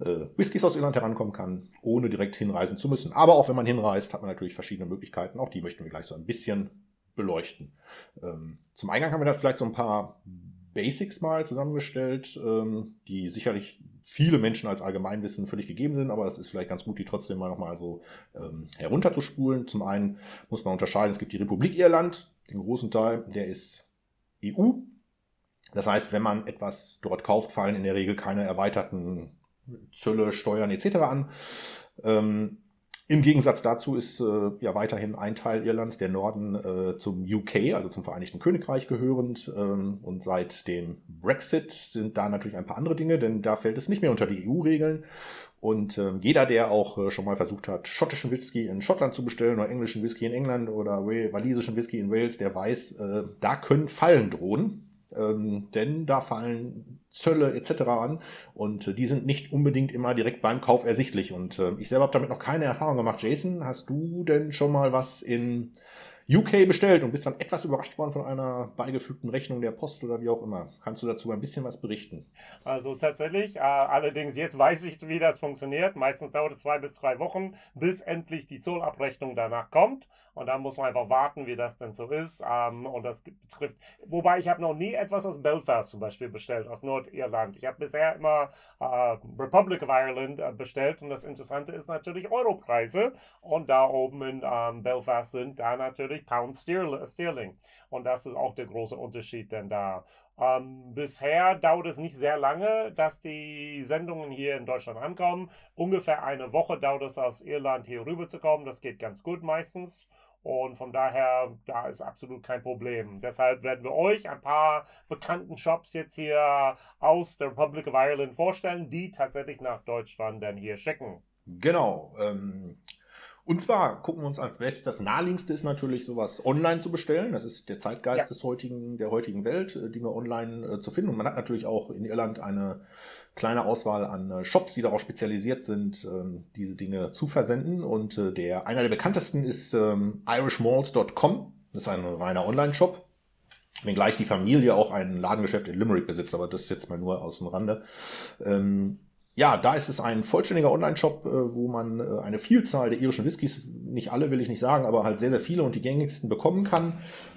äh, Whiskys aus Irland herankommen kann, ohne direkt hinreisen zu müssen. Aber auch wenn man hinreist, hat man natürlich verschiedene Möglichkeiten. Auch die möchten wir gleich so ein bisschen beleuchten. Ähm, zum Eingang haben wir da vielleicht so ein paar Basics mal zusammengestellt, ähm, die sicherlich viele Menschen als Allgemeinwissen völlig gegeben sind, aber es ist vielleicht ganz gut, die trotzdem mal nochmal so ähm, herunterzuspulen. Zum einen muss man unterscheiden, es gibt die Republik Irland, den großen Teil, der ist EU. Das heißt, wenn man etwas dort kauft, fallen in der Regel keine erweiterten Zölle, Steuern etc. an. Ähm, im Gegensatz dazu ist äh, ja weiterhin ein Teil Irlands, der Norden, äh, zum UK, also zum Vereinigten Königreich gehörend. Ähm, und seit dem Brexit sind da natürlich ein paar andere Dinge, denn da fällt es nicht mehr unter die EU-Regeln. Und ähm, jeder, der auch äh, schon mal versucht hat, schottischen Whisky in Schottland zu bestellen oder englischen Whisky in England oder walisischen Whisky in Wales, der weiß, äh, da können Fallen drohen. Ähm, denn da fallen Zölle etc. an und äh, die sind nicht unbedingt immer direkt beim Kauf ersichtlich. Und äh, ich selber habe damit noch keine Erfahrung gemacht. Jason, hast du denn schon mal was in UK bestellt und bist dann etwas überrascht worden von einer beigefügten Rechnung der Post oder wie auch immer. Kannst du dazu ein bisschen was berichten? Also tatsächlich, äh, allerdings jetzt weiß ich, wie das funktioniert. Meistens dauert es zwei bis drei Wochen, bis endlich die Zollabrechnung danach kommt. Und dann muss man einfach warten, wie das denn so ist. Ähm, und das betrifft, wobei ich habe noch nie etwas aus Belfast zum Beispiel bestellt, aus Nordirland. Ich habe bisher immer äh, Republic of Ireland äh, bestellt. Und das Interessante ist natürlich Europreise. Und da oben in ähm, Belfast sind da natürlich natürlich Pound Sterling. Und das ist auch der große Unterschied denn da. Ähm, bisher dauert es nicht sehr lange, dass die Sendungen hier in Deutschland ankommen. Ungefähr eine Woche dauert es aus Irland hier rüber zu kommen. Das geht ganz gut meistens. Und von daher, da ist absolut kein Problem. Deshalb werden wir euch ein paar bekannten Shops jetzt hier aus der Republic of Ireland vorstellen, die tatsächlich nach Deutschland dann hier schicken. Genau. Ähm, und zwar gucken wir uns als West, das naheliegendste ist natürlich sowas online zu bestellen. Das ist der Zeitgeist ja. des heutigen, der heutigen Welt, äh, Dinge online äh, zu finden. Und man hat natürlich auch in Irland eine kleine Auswahl an äh, Shops, die darauf spezialisiert sind, ähm, diese Dinge zu versenden. Und äh, der, einer der bekanntesten ist ähm, irishmalls.com. Das ist ein reiner Online-Shop. Wenngleich die Familie auch ein Ladengeschäft in Limerick besitzt, aber das jetzt mal nur aus dem Rande. Ähm, ja, da ist es ein vollständiger Online-Shop, äh, wo man äh, eine Vielzahl der irischen Whiskys, nicht alle will ich nicht sagen, aber halt sehr, sehr viele und die gängigsten bekommen kann.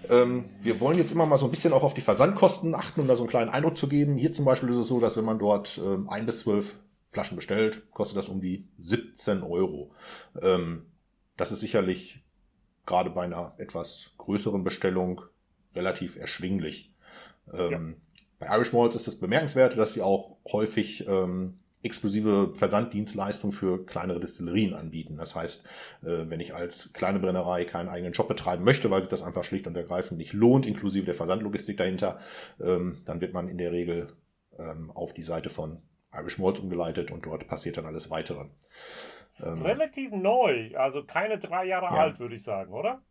Ähm, wir wollen jetzt immer mal so ein bisschen auch auf die Versandkosten achten, um da so einen kleinen Eindruck zu geben. Hier zum Beispiel ist es so, dass wenn man dort ähm, ein bis zwölf Flaschen bestellt, kostet das um die 17 Euro. Ähm, das ist sicherlich gerade bei einer etwas größeren Bestellung relativ erschwinglich. Ja. Bei Irish Malls ist es bemerkenswert, dass sie auch häufig ähm, exklusive Versanddienstleistungen für kleinere Destillerien anbieten. Das heißt, äh, wenn ich als kleine Brennerei keinen eigenen Job betreiben möchte, weil sich das einfach schlicht und ergreifend nicht lohnt, inklusive der Versandlogistik dahinter, ähm, dann wird man in der Regel ähm, auf die Seite von Irish Malls umgeleitet und dort passiert dann alles weitere. Ähm, Relativ neu, also keine drei Jahre ja. alt, würde ich sagen, oder?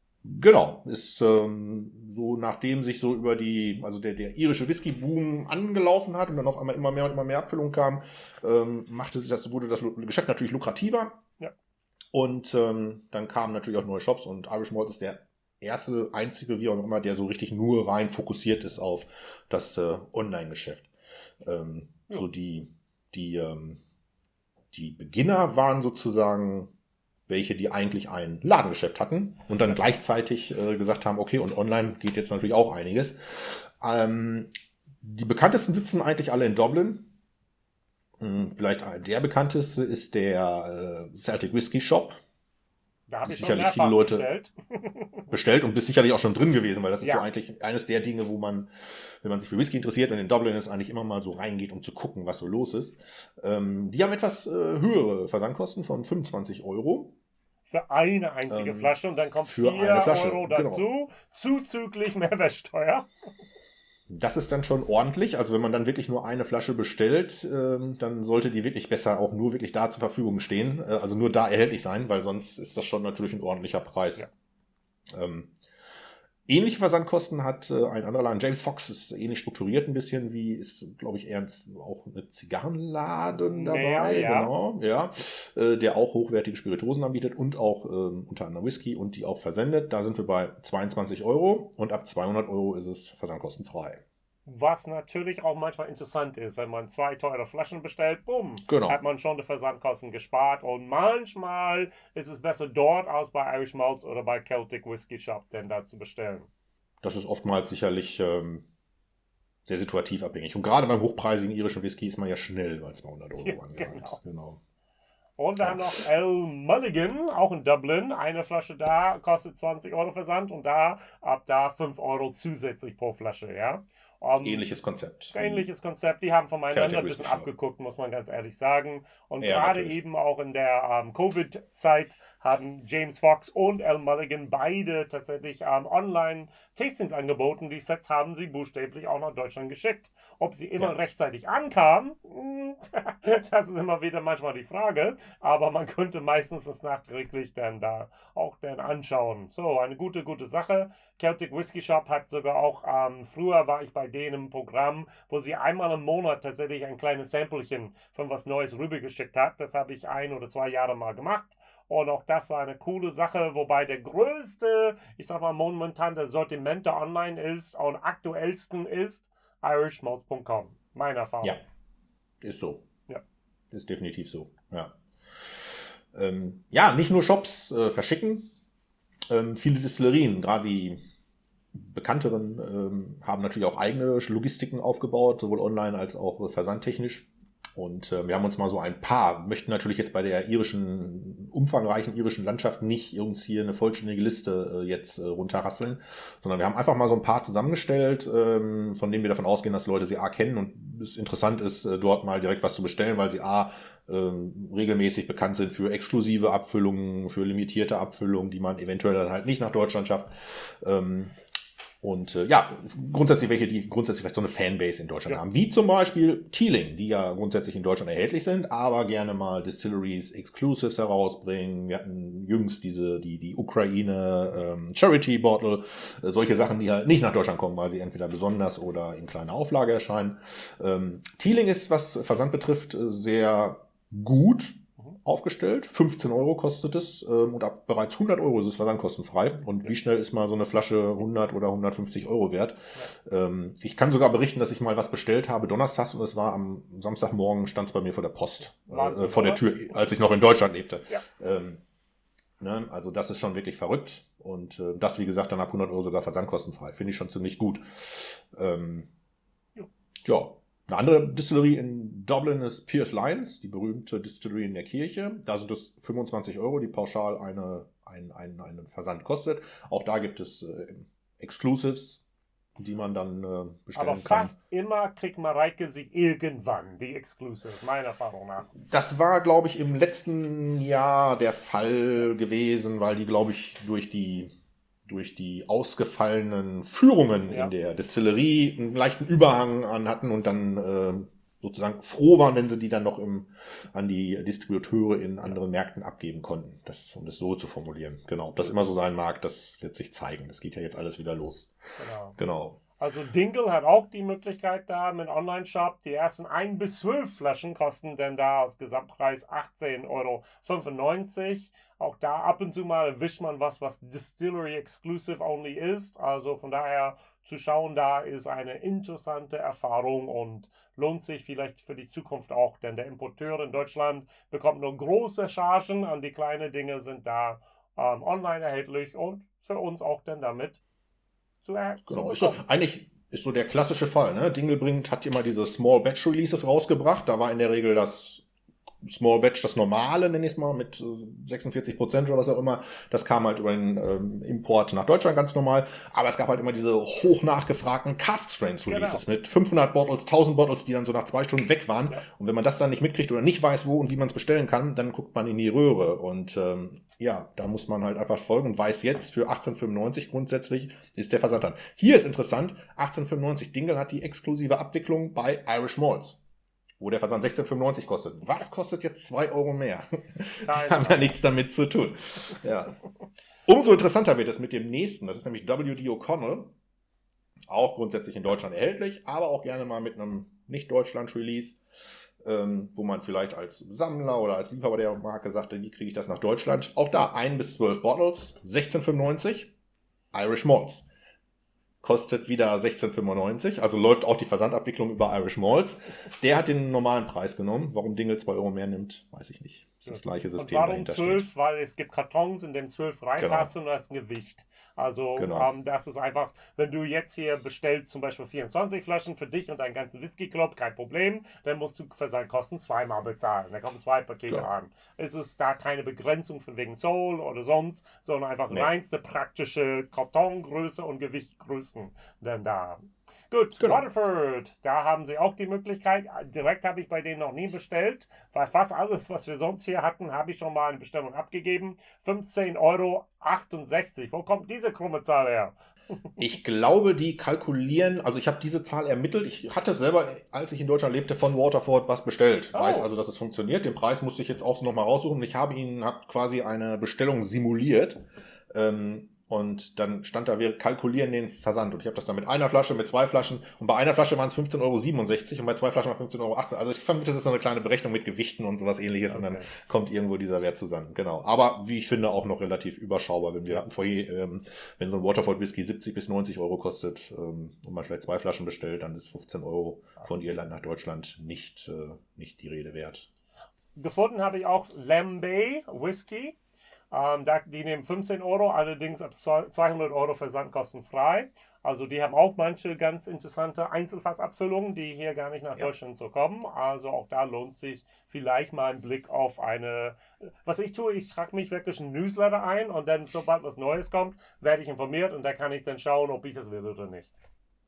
Genau, ist ähm, so, nachdem sich so über die, also der, der irische Whisky-Boom angelaufen hat und dann auf einmal immer mehr und immer mehr Abfüllung kam, ähm, machte sich das, wurde das Geschäft natürlich lukrativer. Ja. Und ähm, dann kamen natürlich auch neue Shops und Irish Malt ist der erste, einzige, wie auch immer, der so richtig nur rein fokussiert ist auf das äh, Online-Geschäft. Ähm, ja. So die, die, ähm, die Beginner waren sozusagen welche, die eigentlich ein Ladengeschäft hatten und dann gleichzeitig äh, gesagt haben, okay, und online geht jetzt natürlich auch einiges. Ähm, die bekanntesten sitzen eigentlich alle in Dublin. Hm, vielleicht der bekannteste ist der äh, Celtic Whiskey Shop. Da habe ich sicherlich viele Leute bestellt. bestellt und bist sicherlich auch schon drin gewesen, weil das ist ja. so eigentlich eines der Dinge, wo man, wenn man sich für Whisky interessiert und in Dublin ist, eigentlich immer mal so reingeht, um zu gucken, was so los ist. Ähm, die haben etwas äh, höhere Versandkosten von 25 Euro. Für eine einzige ähm, Flasche und dann kommt 4 Euro dazu, genau. zuzüglich Mehrwertsteuer. Das ist dann schon ordentlich. Also wenn man dann wirklich nur eine Flasche bestellt, ähm, dann sollte die wirklich besser auch nur wirklich da zur Verfügung stehen. Äh, also nur da erhältlich sein, weil sonst ist das schon natürlich ein ordentlicher Preis. Ja. Ähm, Ähnliche Versandkosten hat äh, ein anderer Laden. James Fox ist ähnlich strukturiert ein bisschen wie, ist, glaube ich, eher auch eine Zigarrenladen dabei. Ja, Genau, ja. Äh, der auch hochwertige Spirituosen anbietet und auch äh, unter anderem Whisky und die auch versendet. Da sind wir bei 22 Euro und ab 200 Euro ist es versandkostenfrei. Was natürlich auch manchmal interessant ist, wenn man zwei teure Flaschen bestellt, bumm, genau. hat man schon die Versandkosten gespart. Und manchmal ist es besser dort als bei Irish Malts oder bei Celtic Whisky Shop, denn da zu bestellen. Das ist oftmals sicherlich ähm, sehr situativ abhängig. Und gerade beim hochpreisigen irischen Whisky ist man ja schnell bei 200 Euro ja, Genau. genau. Und wir haben noch El Mulligan, auch in Dublin. Eine Flasche da kostet 20 Euro Versand und da ab da 5 Euro zusätzlich pro Flasche, ja. Um, ähm, ähnliches Konzept. Ähnliches Konzept. Die haben voneinander ein bisschen abgeguckt, muss man ganz ehrlich sagen. Und ja, gerade eben auch in der ähm, Covid-Zeit haben James Fox und Al Mulligan beide tatsächlich ähm, Online-Tastings angeboten. Die Sets haben sie buchstäblich auch nach Deutschland geschickt. Ob sie immer ja. rechtzeitig ankamen, hm, das ist immer wieder manchmal die Frage. Aber man könnte meistens das nachträglich dann da auch dann anschauen. So, eine gute, gute Sache. Celtic Whiskey Shop hat sogar auch, ähm, früher war ich bei denen im Programm, wo sie einmal im Monat tatsächlich ein kleines Samplechen von was Neues rübergeschickt hat. Das habe ich ein oder zwei Jahre mal gemacht. Und auch das war eine coole Sache, wobei der größte, ich sag mal momentan, der Sortiment der online ist und aktuellsten ist irishmalls.com. Meine Erfahrung. Ja, ist so. Ja. Ist definitiv so. Ja. Ähm, ja, nicht nur Shops äh, verschicken. Ähm, viele Distillerien, gerade die bekannteren, ähm, haben natürlich auch eigene Logistiken aufgebaut, sowohl online als auch versandtechnisch. Und äh, wir haben uns mal so ein paar, möchten natürlich jetzt bei der irischen, umfangreichen irischen Landschaft nicht uns hier eine vollständige Liste äh, jetzt äh, runterrasseln, sondern wir haben einfach mal so ein paar zusammengestellt, ähm, von denen wir davon ausgehen, dass Leute sie A kennen und es interessant ist, äh, dort mal direkt was zu bestellen, weil sie A ähm, regelmäßig bekannt sind für exklusive Abfüllungen, für limitierte Abfüllungen, die man eventuell dann halt nicht nach Deutschland schafft. Ähm, und äh, ja, grundsätzlich welche, die grundsätzlich vielleicht so eine Fanbase in Deutschland ja. haben. Wie zum Beispiel Teeling, die ja grundsätzlich in Deutschland erhältlich sind, aber gerne mal Distilleries Exclusives herausbringen. Wir hatten jüngst diese, die, die Ukraine ähm, Charity Bottle, äh, solche Sachen, die halt nicht nach Deutschland kommen, weil sie entweder besonders oder in kleiner Auflage erscheinen. Ähm, Teeling ist, was Versand betrifft, äh, sehr gut aufgestellt. 15 Euro kostet es ähm, und ab bereits 100 Euro ist es versandkostenfrei. Und wie schnell ist mal so eine Flasche 100 oder 150 Euro wert? Ja. Ähm, ich kann sogar berichten, dass ich mal was bestellt habe donnerstags und es war am Samstagmorgen stand es bei mir vor der Post, äh, äh, vor der Tür, als ich noch in Deutschland lebte. Ja. Ähm, ne, also das ist schon wirklich verrückt. Und äh, das, wie gesagt, dann ab 100 Euro sogar versandkostenfrei. Finde ich schon ziemlich gut. Ähm, ja, eine andere Distillerie in Dublin ist Pierce Lyons, die berühmte Distillerie in der Kirche. Da sind es 25 Euro, die pauschal eine, ein, ein, einen Versand kostet. Auch da gibt es äh, Exclusives, die man dann äh, bestellen Aber kann. Aber fast immer kriegt Mareike sie irgendwann, die Exclusives, meiner Erfahrung nach. Das war, glaube ich, im letzten Jahr der Fall gewesen, weil die, glaube ich, durch die durch die ausgefallenen Führungen ja. in der Distillerie einen leichten Überhang an hatten und dann äh, sozusagen froh waren, wenn sie die dann noch im, an die Distributeure in anderen Märkten abgeben konnten. Das, um das so zu formulieren. Genau. Ob das immer so sein mag, das wird sich zeigen. Das geht ja jetzt alles wieder los. Genau. genau. Also Dingle hat auch die Möglichkeit da mit Online-Shop. Die ersten 1 bis 12 Flaschen kosten denn da aus Gesamtpreis 18,95 Euro. Auch da ab und zu mal erwischt man was, was Distillery Exclusive only ist. Also von daher zu schauen, da ist eine interessante Erfahrung und lohnt sich vielleicht für die Zukunft auch, denn der Importeur in Deutschland bekommt nur große Chargen und die kleinen Dinge sind da ähm, online erhältlich und für uns auch dann damit erhalten. Genau, ist so, eigentlich ist so der klassische Fall. Ne? Dingle bringt, hat immer diese Small Batch Releases rausgebracht. Da war in der Regel das Small Batch, das normale, nenne ich es mal, mit 46 äh, Prozent oder was auch immer, das kam halt über den ähm, Import nach Deutschland ganz normal. Aber es gab halt immer diese hoch nachgefragten Cast Strains Releases genau. mit 500 Bottles, 1000 Bottles, die dann so nach zwei Stunden weg waren. Ja. Und wenn man das dann nicht mitkriegt oder nicht weiß, wo und wie man es bestellen kann, dann guckt man in die Röhre. Und ähm, ja, da muss man halt einfach folgen und weiß jetzt, für 1895 grundsätzlich ist der Versand dann. Hier ist interessant, 1895 Dingle hat die exklusive Abwicklung bei Irish Malls wo der Versand 16,95 kostet. Was kostet jetzt 2 Euro mehr? Nein, Haben ja nichts damit zu tun. Ja. Umso interessanter wird es mit dem nächsten. Das ist nämlich WD O'Connell. Auch grundsätzlich in Deutschland erhältlich, aber auch gerne mal mit einem Nicht-Deutschland-Release, ähm, wo man vielleicht als Sammler oder als Liebhaber der Marke sagte, wie kriege ich das nach Deutschland? Auch da 1 bis 12 Bottles, 16,95. Irish Malts kostet wieder 16,95. Also läuft auch die Versandabwicklung über Irish Malls. Der hat den normalen Preis genommen. Warum Dingle 2 Euro mehr nimmt, weiß ich nicht. Ist das gleiche System. Und warum 12? Steht. Weil es gibt Kartons, in denen 12 reinpassen genau. und das ist ein Gewicht. Also genau. ähm, das ist einfach, wenn du jetzt hier bestellst zum Beispiel 24 Flaschen für dich und deinen ganzen Whisky-Club, kein Problem, dann musst du für seine Kosten zweimal bezahlen. Da kommen zwei Pakete Klar. an. Es ist da keine Begrenzung von wegen Soul oder sonst, sondern einfach nee. reinste praktische Kartongröße und Gewichtgrößen denn da. Gut, genau. Waterford, da haben sie auch die Möglichkeit. Direkt habe ich bei denen noch nie bestellt, weil fast alles, was wir sonst hier hatten, habe ich schon mal eine Bestellung abgegeben. 15,68 Euro. Wo kommt diese krumme Zahl her? Ich glaube, die kalkulieren, also ich habe diese Zahl ermittelt. Ich hatte selber, als ich in Deutschland lebte, von Waterford was bestellt. Oh. Weiß also, dass es funktioniert. Den Preis musste ich jetzt auch noch mal raussuchen. Ich habe ihnen hab quasi eine Bestellung simuliert. Ähm, und dann stand da, wir kalkulieren den Versand. Und ich habe das dann mit einer Flasche, mit zwei Flaschen. Und bei einer Flasche waren es 15,67 Euro und bei zwei Flaschen war 15,18 Euro. Also ich fand, das ist so eine kleine Berechnung mit Gewichten und sowas ähnliches. Okay. Und dann kommt irgendwo dieser Wert zusammen. Genau. Aber wie ich finde, auch noch relativ überschaubar. Wenn wir hatten vorher, ähm, wenn so ein Waterford Whisky 70 bis 90 Euro kostet ähm, und man vielleicht zwei Flaschen bestellt, dann ist 15 Euro von Irland nach Deutschland nicht, äh, nicht die Rede wert. Gefunden habe ich auch Lambay Whisky. Ähm, da, die nehmen 15 Euro, allerdings ab 200 Euro versandkostenfrei. Also die haben auch manche ganz interessante Einzelfassabfüllungen, die hier gar nicht nach ja. Deutschland so kommen. Also auch da lohnt sich vielleicht mal ein Blick auf eine. Was ich tue, ich trage mich wirklich ein Newsletter ein und dann, sobald was Neues kommt, werde ich informiert und da kann ich dann schauen, ob ich das will oder nicht.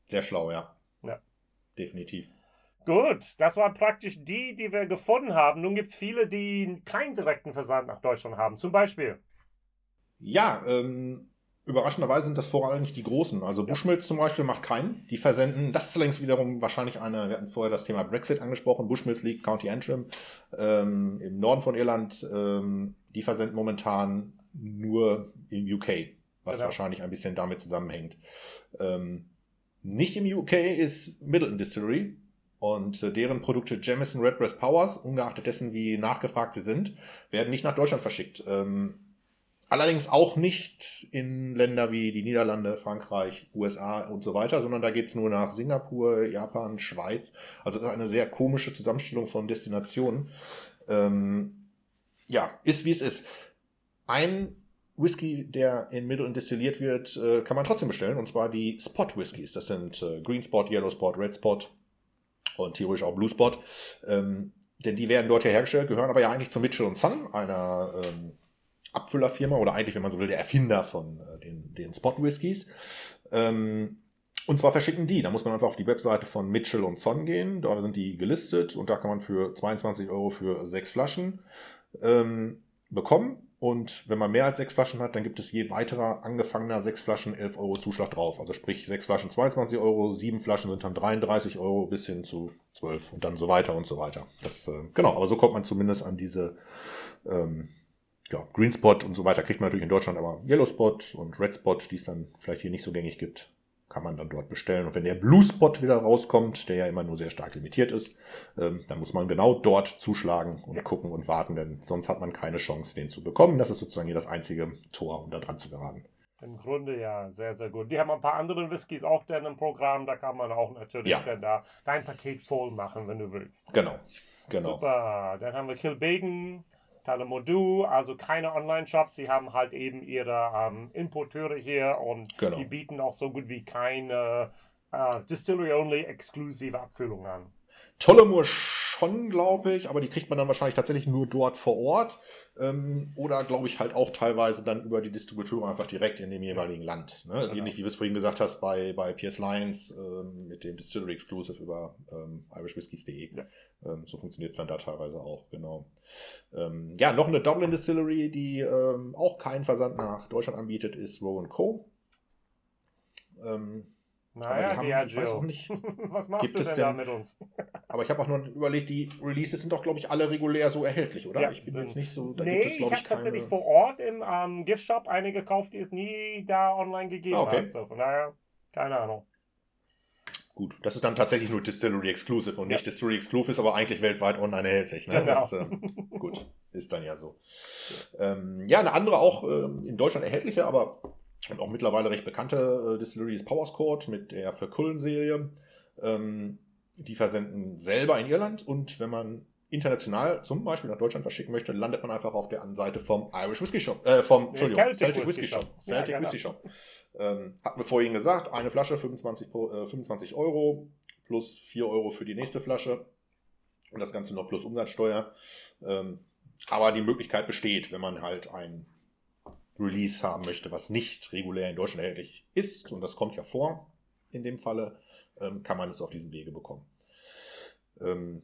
Sehr schlau, ja. Ja. Definitiv. Gut, das waren praktisch die, die wir gefunden haben. Nun gibt es viele, die keinen direkten Versand nach Deutschland haben. Zum Beispiel. Ja, ähm, überraschenderweise sind das vor allem nicht die großen. Also Bushmills zum Beispiel macht keinen. Die versenden, das ist längst wiederum wahrscheinlich eine, wir hatten vorher das Thema Brexit angesprochen, Bushmills liegt County Antrim ähm, im Norden von Irland. Ähm, die versenden momentan nur im UK, was genau. wahrscheinlich ein bisschen damit zusammenhängt. Ähm, nicht im UK ist Middleton Distillery und äh, deren Produkte Jamison Redbreast Powers, ungeachtet dessen, wie nachgefragt sie sind, werden nicht nach Deutschland verschickt. Ähm, allerdings auch nicht in Länder wie die Niederlande, Frankreich, USA und so weiter, sondern da geht's nur nach Singapur, Japan, Schweiz. Also eine sehr komische Zusammenstellung von Destinationen. Ähm, ja, ist wie es ist. Ein Whisky, der in Mitteln destilliert wird, äh, kann man trotzdem bestellen. Und zwar die Spot Whiskys. Das sind äh, Green Spot, Yellow Spot, Red Spot und theoretisch auch Blue Spot. Ähm, denn die werden dort ja hergestellt, gehören aber ja eigentlich zu Mitchell Son, einer ähm, Abfüllerfirma oder eigentlich, wenn man so will, der Erfinder von äh, den, den Spot Whiskys. Ähm, und zwar verschicken die. Da muss man einfach auf die Webseite von Mitchell Son gehen. Da sind die gelistet und da kann man für 22 Euro für sechs Flaschen ähm, bekommen. Und wenn man mehr als sechs Flaschen hat, dann gibt es je weiterer angefangener sechs Flaschen 11 Euro Zuschlag drauf. Also sprich sechs Flaschen 22 Euro, sieben Flaschen sind dann 33 Euro bis hin zu 12 und dann so weiter und so weiter. Das, äh, genau, aber so kommt man zumindest an diese ähm, ja, Green Spot und so weiter. Kriegt man natürlich in Deutschland, aber Yellow Spot und Red Spot, die es dann vielleicht hier nicht so gängig gibt, kann man dann dort bestellen. Und wenn der Blue Spot wieder rauskommt, der ja immer nur sehr stark limitiert ist, ähm, dann muss man genau dort zuschlagen und gucken und warten, denn sonst hat man keine Chance, den zu bekommen. Das ist sozusagen hier das einzige Tor, um da dran zu geraten. Im Grunde ja, sehr, sehr gut. Die haben ein paar andere Whiskys auch dann im Programm, da kann man auch natürlich ja. dann da dein Paket voll machen, wenn du willst. Genau, genau. Super, dann haben wir Kilbegen, Talamodu, also keine Online-Shops. Sie haben halt eben ihre ähm, Importeure hier und genau. die bieten auch so gut wie keine äh, Distillery-only exklusive Abfüllung an. Tollemur schon, glaube ich, aber die kriegt man dann wahrscheinlich tatsächlich nur dort vor Ort. Ähm, oder glaube ich halt auch teilweise dann über die Distributeure einfach direkt in dem jeweiligen Land. Ne? Genau. Ähnlich wie du es vorhin gesagt hast bei, bei PS Lions ähm, mit dem Distillery Exclusive über ähm, irishwhiskies.de. Ja. Ähm, so funktioniert es dann da teilweise auch, genau. Ähm, ja, noch eine Dublin Distillery, die ähm, auch keinen Versand nach Deutschland anbietet, ist Rowan Co. Ähm, naja, haben, Diageo. ich weiß auch nicht. Was machst gibt du denn, denn da mit uns? aber ich habe auch nur überlegt, die Releases sind doch, glaube ich, alle regulär so erhältlich, oder? Ja, ich bin sind. jetzt nicht so. Da nee, es, ich habe keine... tatsächlich vor Ort im ähm, Giftshop eine gekauft, die es nie da online gegeben ah, okay. hat. So, von daher, keine Ahnung. Gut, das ist dann tatsächlich nur Distillery Exclusive und ja. nicht Distillery Exclusive, ist aber eigentlich weltweit online erhältlich. Ne? Genau. Das, äh, gut, ist dann ja so. Ja, ähm, ja eine andere auch ähm, in Deutschland erhältliche, aber und auch mittlerweile recht bekannte äh, Distillery ist Powerscourt mit der Verkullen-Serie. Ähm, die versenden selber in Irland und wenn man international zum Beispiel nach Deutschland verschicken möchte, landet man einfach auf der Seite vom Irish Whisky Shop, äh, vom, Entschuldigung, Celtic, Celtic Whisky, Shop. Shop. Celtic ja, Whisky Shop. Ähm, hatten wir vorhin gesagt, eine Flasche 25, äh, 25 Euro plus 4 Euro für die nächste Flasche und das Ganze noch plus Umsatzsteuer. Ähm, aber die Möglichkeit besteht, wenn man halt ein Release haben möchte, was nicht regulär in Deutschland erhältlich ist, und das kommt ja vor in dem Falle, ähm, kann man es auf diesem Wege bekommen. Ähm,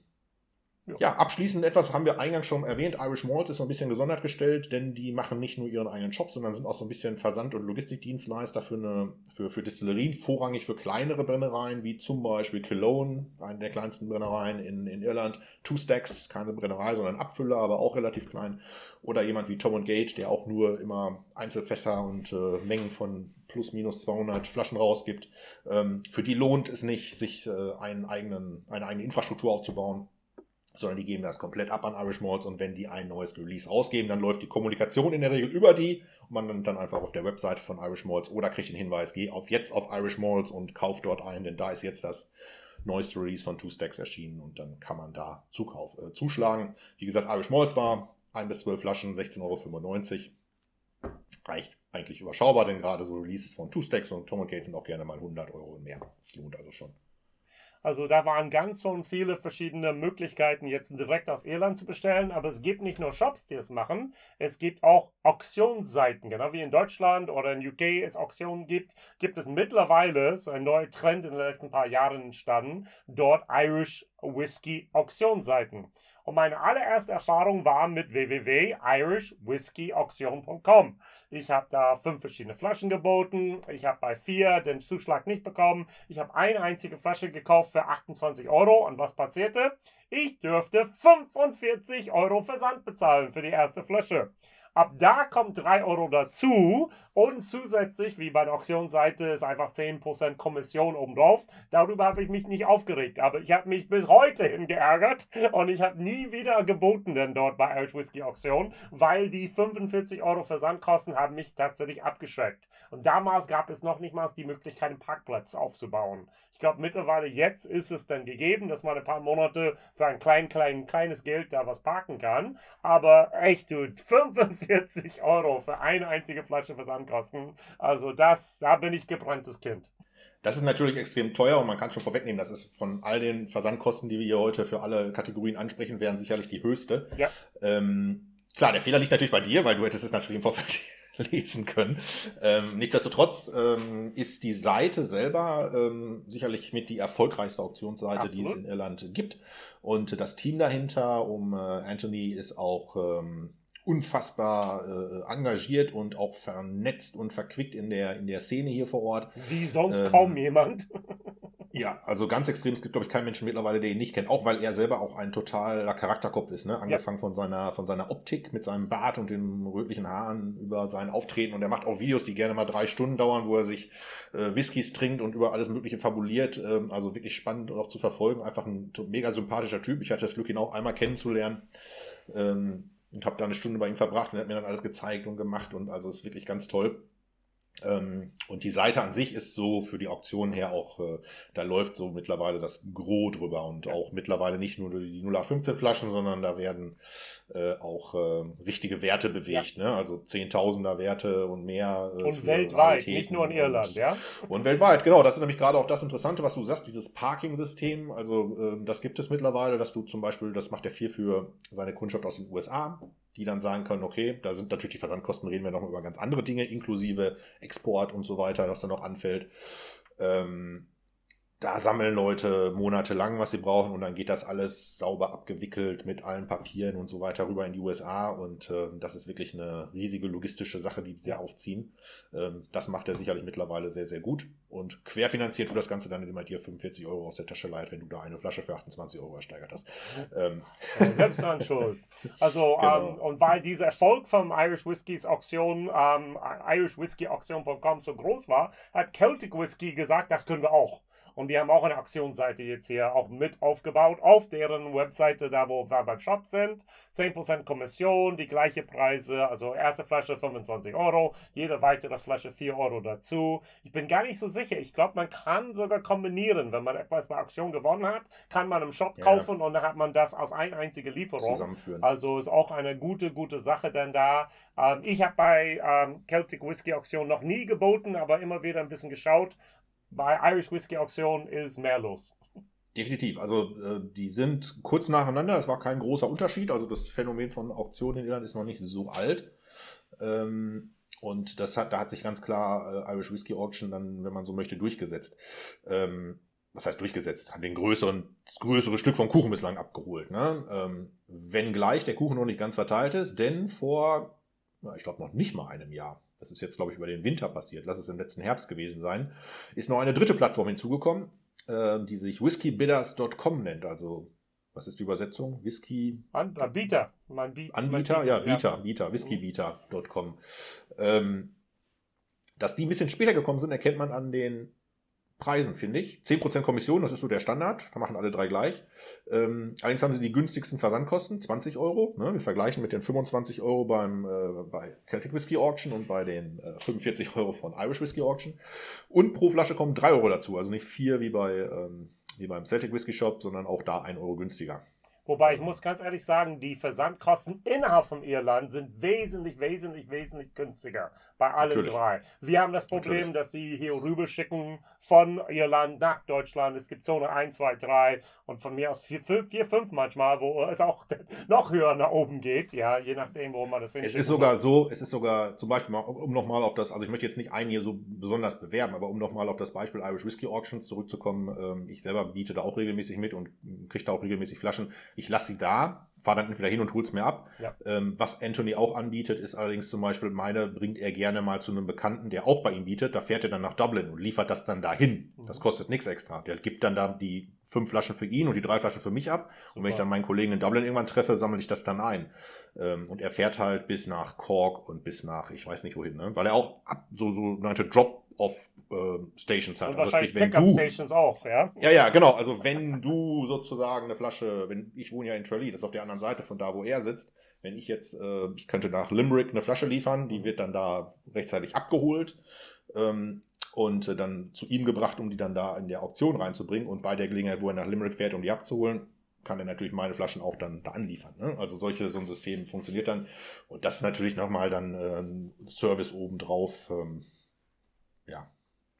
ja. abschließend etwas haben wir eingangs schon erwähnt. Irish Malt ist so ein bisschen gesondert gestellt, denn die machen nicht nur ihren eigenen Shop, sondern sind auch so ein bisschen Versand- und Logistikdienstleister für, eine, für, für Distillerien, vorrangig für kleinere Brennereien, wie zum Beispiel Cologne, eine der kleinsten Brennereien in, in Irland. Two Stacks, keine Brennerei, sondern Abfüller, aber auch relativ klein. Oder jemand wie Tom und Gate, der auch nur immer Einzelfässer und äh, Mengen von plus minus 200 Flaschen rausgibt. Ähm, für die lohnt es nicht, sich äh, einen eigenen, eine eigene Infrastruktur aufzubauen sondern die geben das komplett ab an Irish Malls und wenn die ein neues Release rausgeben, dann läuft die Kommunikation in der Regel über die und man dann, einfach auf der Website von Irish Malls oder kriegt den Hinweis, geh auf jetzt auf Irish Malls und kauf dort ein, denn da ist jetzt das neueste Release von Two Stacks erschienen und dann kann man da Zukauf, äh, zuschlagen. Wie gesagt, Irish Malls war 1 bis 12 Flaschen, 16,95 Euro. Reicht eigentlich überschaubar, denn gerade so Releases von Two Stacks und Tom Gate sind auch gerne mal 100 Euro mehr. Das lohnt also schon. Also da waren ganz schon viele verschiedene Möglichkeiten, jetzt direkt aus Irland zu bestellen. Aber es gibt nicht nur Shops, die es machen. Es gibt auch Auktionsseiten. Genau wie in Deutschland oder in UK es Auktionen gibt, gibt es mittlerweile, so ein neuer Trend in den letzten paar Jahren entstanden, dort Irish Whiskey Auktionsseiten. Und meine allererste Erfahrung war mit www.irishwhiskeyauction.com. Ich habe da fünf verschiedene Flaschen geboten. Ich habe bei vier den Zuschlag nicht bekommen. Ich habe eine einzige Flasche gekauft für 28 Euro. Und was passierte? Ich dürfte 45 Euro Versand bezahlen für die erste Flasche. Ab da kommt 3 Euro dazu und zusätzlich, wie bei der Auktionsseite, ist einfach 10% Kommission obendrauf. Darüber habe ich mich nicht aufgeregt, aber ich habe mich bis heute hin geärgert und ich habe nie wieder geboten denn dort bei Irish Whiskey Auktion, weil die 45 Euro Versandkosten haben mich tatsächlich abgeschreckt. Und damals gab es noch nicht mal die Möglichkeit, einen Parkplatz aufzubauen. Ich glaube, mittlerweile jetzt ist es dann gegeben, dass man ein paar Monate für ein klein, klein, kleines Geld da was parken kann. Aber echt, du, 45 Euro für eine einzige Flasche Versandkosten. Also das, da bin ich gebranntes Kind. Das ist natürlich extrem teuer und man kann schon vorwegnehmen, das ist von all den Versandkosten, die wir hier heute für alle Kategorien ansprechen, wären sicherlich die höchste. Ja. Ähm, klar, der Fehler liegt natürlich bei dir, weil du hättest es natürlich im Vorfeld lesen können. Ähm, nichtsdestotrotz ähm, ist die Seite selber ähm, sicherlich mit die erfolgreichste Auktionsseite, Absolut. die es in Irland gibt. Und das Team dahinter um äh, Anthony ist auch ähm, unfassbar äh, engagiert und auch vernetzt und verquickt in der, in der Szene hier vor Ort. Wie sonst ähm, kaum jemand. Ja, also ganz extrem. Es gibt, glaube ich, keinen Menschen mittlerweile, der ihn nicht kennt. Auch weil er selber auch ein totaler Charakterkopf ist. Ne? Angefangen ja. von, seiner, von seiner Optik mit seinem Bart und den rötlichen Haaren über sein Auftreten. Und er macht auch Videos, die gerne mal drei Stunden dauern, wo er sich äh, Whiskys trinkt und über alles Mögliche fabuliert. Ähm, also wirklich spannend und auch zu verfolgen. Einfach ein mega sympathischer Typ. Ich hatte das Glück, ihn auch einmal kennenzulernen. Ähm, und habe da eine Stunde bei ihm verbracht und er hat mir dann alles gezeigt und gemacht. Und also ist wirklich ganz toll. Ähm, und die Seite an sich ist so für die Auktion her auch, äh, da läuft so mittlerweile das Gros drüber und auch mittlerweile nicht nur die 0815 Flaschen, sondern da werden äh, auch äh, richtige Werte bewegt, ja. ne? also Zehntausender Werte und mehr. Und weltweit, nicht nur in Irland, und, ja? Und weltweit, genau. Das ist nämlich gerade auch das Interessante, was du sagst, dieses Parking-System. Also ähm, das gibt es mittlerweile, dass du zum Beispiel, das macht der viel für seine Kundschaft aus den USA die dann sagen können, okay, da sind natürlich die Versandkosten, reden wir noch über ganz andere Dinge, inklusive Export und so weiter, das dann noch anfällt. Ähm, da sammeln Leute monatelang, was sie brauchen und dann geht das alles sauber abgewickelt mit allen Papieren und so weiter rüber in die USA und äh, das ist wirklich eine riesige logistische Sache, die die aufziehen. Ähm, das macht er sicherlich mittlerweile sehr, sehr gut und querfinanziert du das Ganze dann, indem er dir 45 Euro aus der Tasche leiht, wenn du da eine Flasche für 28 Euro ersteigert hast. Ähm. Selbst dann schuld. Also genau. ähm, und weil dieser Erfolg vom Irish Whiskys Auktion, ähm, irishwhiskyauktion.com so groß war, hat Celtic Whisky gesagt, das können wir auch. Und die haben auch eine Aktionsseite jetzt hier auch mit aufgebaut auf deren Webseite, da wo wir beim Shop sind. 10% Kommission, die gleiche Preise, also erste Flasche 25 Euro, jede weitere Flasche 4 Euro dazu. Ich bin gar nicht so sicher. Ich glaube, man kann sogar kombinieren. Wenn man etwas bei Auktion gewonnen hat, kann man im Shop kaufen ja. und dann hat man das als eine einzige Lieferung. Zusammenführen. Also ist auch eine gute, gute Sache denn da. Ähm, ich habe bei ähm, Celtic Whisky Auktion noch nie geboten, aber immer wieder ein bisschen geschaut bei Irish Whiskey Auktion ist mehr los. Definitiv. Also äh, die sind kurz nacheinander. Es war kein großer Unterschied. Also das Phänomen von Auktionen in Irland ist noch nicht so alt. Ähm, und das hat, da hat sich ganz klar äh, Irish Whiskey Auction dann, wenn man so möchte, durchgesetzt. Ähm, was heißt durchgesetzt? Hat den größeren, das größere Stück vom Kuchen bislang abgeholt. Ne? Ähm, wenngleich der Kuchen noch nicht ganz verteilt ist, denn vor, ich glaube noch nicht mal einem Jahr, das ist jetzt, glaube ich, über den Winter passiert, lass es im letzten Herbst gewesen sein, ist noch eine dritte Plattform hinzugekommen, äh, die sich whiskeybidders.com nennt. Also, was ist die Übersetzung? Whisky. Anbieter. Anbieter, ja, Bieter, ja. Bieter, whiskybieter.com. Ähm, dass die ein bisschen später gekommen sind, erkennt man an den Preisen, finde ich. 10% Kommission, das ist so der Standard. Da machen alle drei gleich. Ähm, allerdings haben sie die günstigsten Versandkosten, 20 Euro. Ne? Wir vergleichen mit den 25 Euro beim, äh, bei Celtic Whisky Auction und bei den äh, 45 Euro von Irish Whisky Auction. Und pro Flasche kommen 3 Euro dazu. Also nicht 4 wie, bei, ähm, wie beim Celtic Whisky Shop, sondern auch da 1 Euro günstiger. Wobei ich muss ganz ehrlich sagen, die Versandkosten innerhalb von Irland sind wesentlich, wesentlich, wesentlich günstiger bei allen Natürlich. drei. Wir haben das Problem, dass sie hier rüber schicken von Irland nach Deutschland. Es gibt Zone 1, 2, 3 und von mir aus 4, 5, 4, 5 manchmal, wo es auch noch höher nach oben geht. Ja, je nachdem, wo man das Es hinschicken ist sogar muss. so, es ist sogar zum Beispiel, mal, um nochmal auf das, also ich möchte jetzt nicht einen hier so besonders bewerben, aber um nochmal auf das Beispiel Irish Whiskey Auctions zurückzukommen, ähm, ich selber biete da auch regelmäßig mit und kriege da auch regelmäßig Flaschen. Ich lasse sie da, fahre dann entweder hin und hol's mir ab. Ja. Ähm, was Anthony auch anbietet, ist allerdings zum Beispiel meine, bringt er gerne mal zu einem Bekannten, der auch bei ihm bietet. Da fährt er dann nach Dublin und liefert das dann dahin. Mhm. Das kostet nichts extra. Der gibt dann da die fünf Flaschen für ihn und die drei Flaschen für mich ab. Und wenn ich Super. dann meinen Kollegen in Dublin irgendwann treffe, sammle ich das dann ein. Ähm, und er fährt halt bis nach Cork und bis nach, ich weiß nicht wohin, ne? weil er auch ab, so sogenannte Drop-off-Stations hat. Und Also wahrscheinlich sprich, wenn Pickup du, Stations auch, ja? ja, ja, genau. Also wenn du sozusagen eine Flasche, wenn ich wohne ja in Tralee, das ist auf der anderen Seite von da, wo er sitzt. Wenn ich jetzt, äh, ich könnte nach Limerick eine Flasche liefern, die wird dann da rechtzeitig abgeholt ähm, und äh, dann zu ihm gebracht, um die dann da in der Auktion reinzubringen. Und bei der Gelegenheit, wo er nach Limerick fährt, um die abzuholen, kann er natürlich meine Flaschen auch dann da anliefern. Ne? Also solche, so ein System funktioniert dann. Und das ist natürlich nochmal dann ähm, Service obendrauf. Ähm, ja.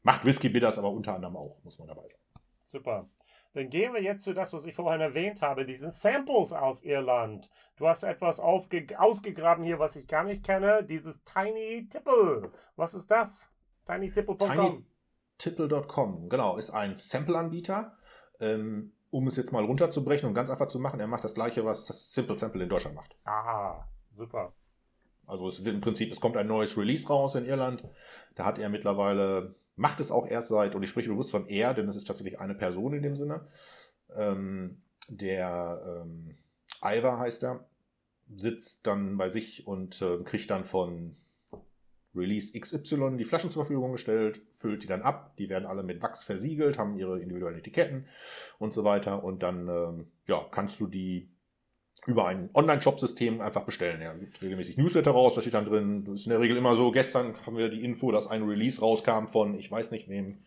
Macht Whisky Bitters aber unter anderem auch, muss man dabei sagen. Super. Dann gehen wir jetzt zu das, was ich vorhin erwähnt habe, diesen Samples aus Irland. Du hast etwas aufge ausgegraben hier, was ich gar nicht kenne, dieses Tiny Tipple. Was ist das? TinyTipple.com. Tipple.com, genau, ist ein Sample-Anbieter. Ähm, um es jetzt mal runterzubrechen und ganz einfach zu machen, er macht das gleiche, was das Simple Sample in Deutschland macht. Ah, super. Also es wird im Prinzip, es kommt ein neues Release raus in Irland. Da hat er mittlerweile, macht es auch erst seit, und ich spreche bewusst von er, denn es ist tatsächlich eine Person in dem Sinne. Ähm, der ähm, Ivar heißt er, sitzt dann bei sich und äh, kriegt dann von Release XY die Flaschen zur Verfügung gestellt, füllt die dann ab, die werden alle mit Wachs versiegelt, haben ihre individuellen Etiketten und so weiter und dann ähm, ja, kannst du die über ein Online-Shop-System einfach bestellen. Er gibt regelmäßig Newsletter raus, da steht dann drin, das ist in der Regel immer so, gestern haben wir die Info, dass ein Release rauskam von, ich weiß nicht wem,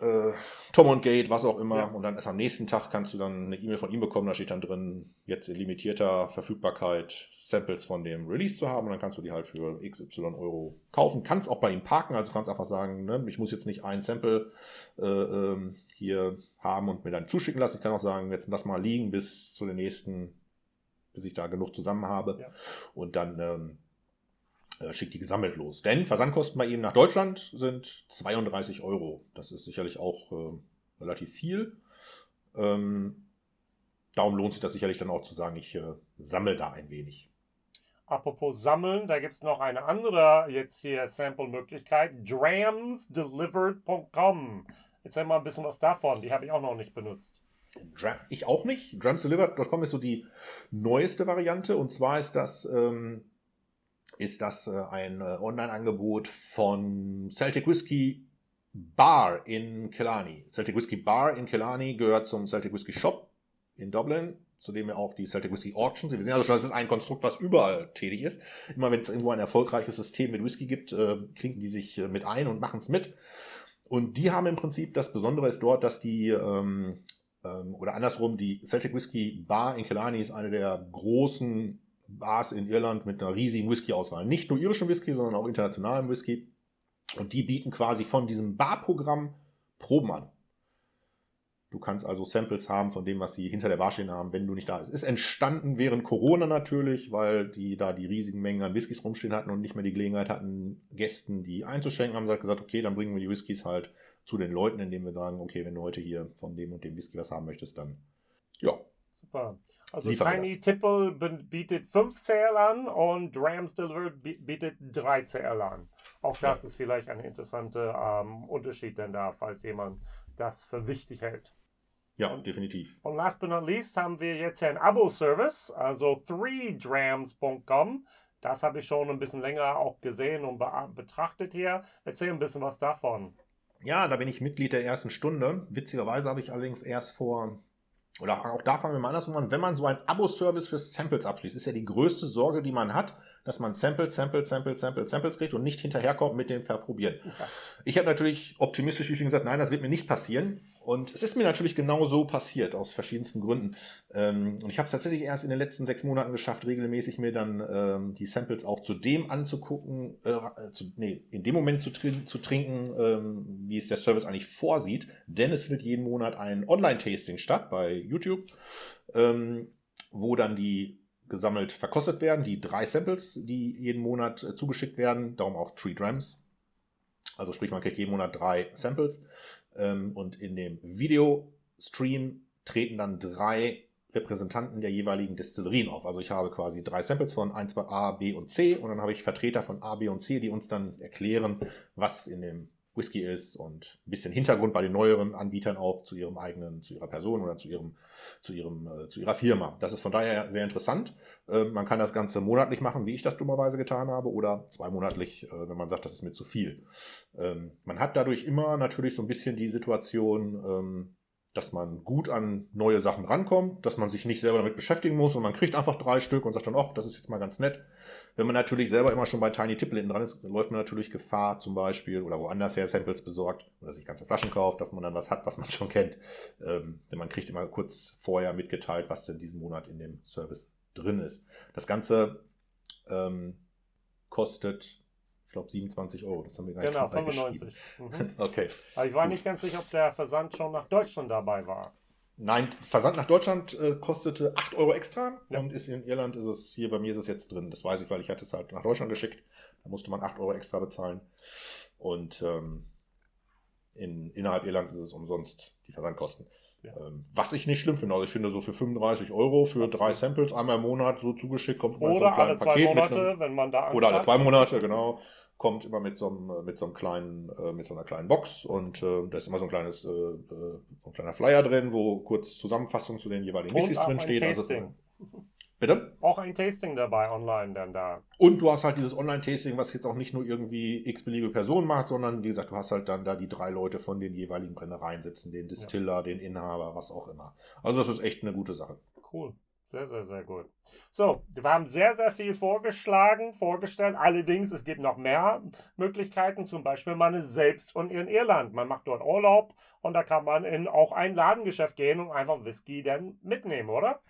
äh, Tom und Gate, was auch immer. Ja. Und dann erst am nächsten Tag kannst du dann eine E-Mail von ihm bekommen, da steht dann drin, jetzt in limitierter Verfügbarkeit Samples von dem Release zu haben. Und dann kannst du die halt für XY Euro kaufen. Kannst auch bei ihm parken, also kannst einfach sagen, ne, ich muss jetzt nicht ein Sample äh, ähm, hier haben und mir dann zuschicken lassen. Ich kann auch sagen, jetzt lass mal liegen bis zu den nächsten, bis ich da genug zusammen habe. Ja. Und dann ähm, äh, schickt die gesammelt los. Denn Versandkosten bei ihm nach Deutschland sind 32 Euro. Das ist sicherlich auch äh, relativ viel. Ähm, darum lohnt sich das sicherlich dann auch zu sagen, ich äh, sammle da ein wenig. Apropos Sammeln, da gibt es noch eine andere jetzt hier Sample-Möglichkeit. Dramsdelivered.com. Erzähl mal ein bisschen was davon. Die habe ich auch noch nicht benutzt. Ich auch nicht. Drumsdelivered.com ist so die neueste Variante. Und zwar ist das, ähm, ist das äh, ein äh, Online-Angebot von Celtic Whisky Bar in Killarney. Celtic Whisky Bar in Killarney gehört zum Celtic Whisky Shop in Dublin, zu dem ja auch die Celtic Whisky Auctions. Wir sehen also schon, das ist ein Konstrukt, was überall tätig ist. Immer wenn es irgendwo ein erfolgreiches System mit Whisky gibt, äh, klinken die sich mit ein und machen es mit. Und die haben im Prinzip, das Besondere ist dort, dass die, ähm, ähm, oder andersrum, die Celtic Whisky Bar in Killarney ist eine der großen Bars in Irland mit einer riesigen Whisky-Auswahl. Nicht nur irischen Whisky, sondern auch internationalen Whisky. Und die bieten quasi von diesem Barprogramm Proben an. Du kannst also Samples haben von dem, was sie hinter der Bar stehen haben, wenn du nicht da bist. Ist entstanden während Corona natürlich, weil die da die riesigen Mengen an Whiskys rumstehen hatten und nicht mehr die Gelegenheit hatten, Gästen die einzuschenken, haben gesagt, okay, dann bringen wir die Whiskys halt zu den Leuten, indem wir sagen, okay, wenn du heute hier von dem und dem Whisky was haben möchtest, dann ja. Super. Also Tiny. Tipple bietet 5 CL an und Drams Delivered bi- bietet 3 CL an. Auch das ist vielleicht ein interessanter ähm, Unterschied denn da, falls jemand das für wichtig hält. Ja, definitiv. Und last but not least haben wir jetzt hier einen Abo-Service, also 3drams.com. Das habe ich schon ein bisschen länger auch gesehen und be betrachtet hier. Erzähl ein bisschen was davon. Ja, da bin ich Mitglied der ersten Stunde. Witzigerweise habe ich allerdings erst vor, oder auch da fangen wir mal andersrum an, wenn man so ein Abo-Service für Samples abschließt, ist ja die größte Sorge, die man hat, dass man Samples, Samples, Samples, Samples, Samples kriegt und nicht hinterherkommt mit dem Verprobieren. Ja. Ich habe natürlich optimistisch wie gesagt, nein, das wird mir nicht passieren. Und es ist mir natürlich genau so passiert, aus verschiedensten Gründen. Ähm, und ich habe es tatsächlich erst in den letzten sechs Monaten geschafft, regelmäßig mir dann ähm, die Samples auch zu dem anzugucken, äh, zu, nee, in dem Moment zu, trin zu trinken, ähm, wie es der Service eigentlich vorsieht. Denn es findet jeden Monat ein Online-Tasting statt bei YouTube, ähm, wo dann die gesammelt verkostet werden, die drei Samples, die jeden Monat äh, zugeschickt werden, darum auch Three Drams. Also sprich, man kriegt jeden Monat drei Samples. Ähm, und in dem Videostream treten dann drei Repräsentanten der jeweiligen Destillerien auf. Also ich habe quasi drei Samples von 1, 2, A, B und C und dann habe ich Vertreter von A, B und C, die uns dann erklären, was in dem Whisky ist und ein bisschen Hintergrund bei den neueren Anbietern auch zu ihrem eigenen, zu ihrer Person oder zu ihrem, zu ihrem, äh, zu ihrer Firma. Das ist von daher sehr interessant. Äh, man kann das Ganze monatlich machen, wie ich das dummerweise getan habe, oder zweimonatlich, äh, wenn man sagt, das ist mir zu viel. Ähm, man hat dadurch immer natürlich so ein bisschen die Situation, ähm, dass man gut an neue Sachen rankommt, dass man sich nicht selber damit beschäftigen muss und man kriegt einfach drei Stück und sagt dann, ach, das ist jetzt mal ganz nett. Wenn man natürlich selber immer schon bei Tiny Tipple dran ist, läuft man natürlich Gefahr zum Beispiel oder woanders her Samples besorgt oder sich ganze Flaschen kauft, dass man dann was hat, was man schon kennt. Ähm, denn man kriegt immer kurz vorher mitgeteilt, was denn diesen Monat in dem Service drin ist. Das Ganze ähm, kostet ich glaube 27 Euro, das haben wir gar nicht Genau, 95. Mhm. okay. Aber ich war nicht ganz sicher, ob der Versand schon nach Deutschland dabei war. Nein, Versand nach Deutschland äh, kostete 8 Euro extra Ja. und ist in Irland ist es, hier bei mir ist es jetzt drin. Das weiß ich, weil ich hatte es halt nach Deutschland geschickt. Da musste man 8 Euro extra bezahlen. Und ähm, in, innerhalb Irlands ist es umsonst, die Versandkosten. Ja. Ähm, was ich nicht schlimm finde. Also ich finde so für 35 Euro für drei Samples einmal im Monat so zugeschickt kommt man so Oder kleinen alle zwei Paket mit Monate, einem- wenn man da Angst oder alle zwei Monate, genau. Kommt immer mit so einem, äh, mit so einem kleinen, äh, mit so einer kleinen Box und äh, da ist immer so ein kleines, äh, äh, so ein kleiner Flyer drin, wo kurz Zusammenfassung zu den jeweiligen auch drin steht. Also. Bitte? Auch ein Tasting dabei online dann da. Und du hast halt dieses Online-Tasting, was jetzt auch nicht nur irgendwie x-beliebige Personen macht, sondern wie gesagt, du hast halt dann da die drei Leute von den jeweiligen Brennereien sitzen, den Distiller, den Inhaber, was auch immer. Also das ist echt eine gute Sache. Cool. Sehr, sehr, sehr gut. So, wir haben sehr, sehr viel vorgeschlagen, vorgestellt. Allerdings, es gibt noch mehr Möglichkeiten. Zum Beispiel, man ist selbst und in Irland. Man macht dort Urlaub und da kann man in auch ein Ladengeschäft gehen und einfach Whisky dann mitnehmen, oder?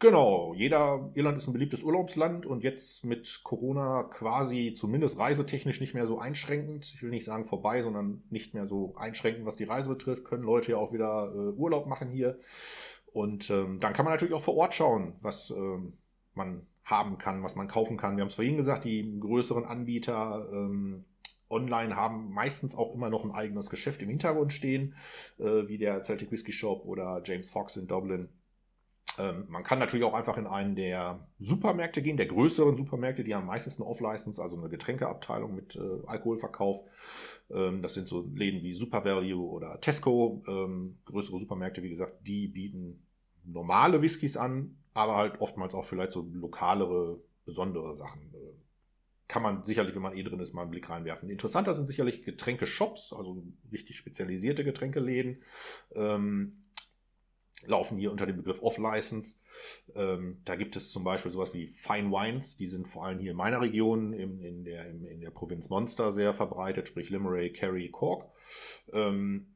Genau, jeder, Irland ist ein beliebtes Urlaubsland und jetzt mit Corona quasi zumindest reisetechnisch nicht mehr so einschränkend. Ich will nicht sagen vorbei, sondern nicht mehr so einschränkend, was die Reise betrifft, können Leute ja auch wieder äh, Urlaub machen hier. Und ähm, dann kann man natürlich auch vor Ort schauen, was ähm, man haben kann, was man kaufen kann. Wir haben es vorhin gesagt, die größeren Anbieter ähm, online haben meistens auch immer noch ein eigenes Geschäft im Hintergrund stehen, äh, wie der Celtic Whisky Shop oder James Fox in Dublin. Ähm, man kann natürlich auch einfach in einen der Supermärkte gehen, der größeren Supermärkte, die haben meistens eine Off-License, also eine Getränkeabteilung mit äh, Alkoholverkauf. Ähm, das sind so Läden wie Super Value oder Tesco, ähm, größere Supermärkte, wie gesagt, die bieten normale Whiskys an, aber halt oftmals auch vielleicht so lokalere, besondere Sachen. Äh, kann man sicherlich, wenn man eh drin ist, mal einen Blick reinwerfen. Interessanter sind sicherlich Getränkeshops, also richtig spezialisierte Getränkeläden. Ähm, laufen hier unter dem Begriff Off-License. Ähm, da gibt es zum Beispiel sowas wie Fine Wines, die sind vor allem hier in meiner Region, in, in, der, in, in der Provinz Monster sehr verbreitet, sprich Limerick, Kerry, Cork. Ähm,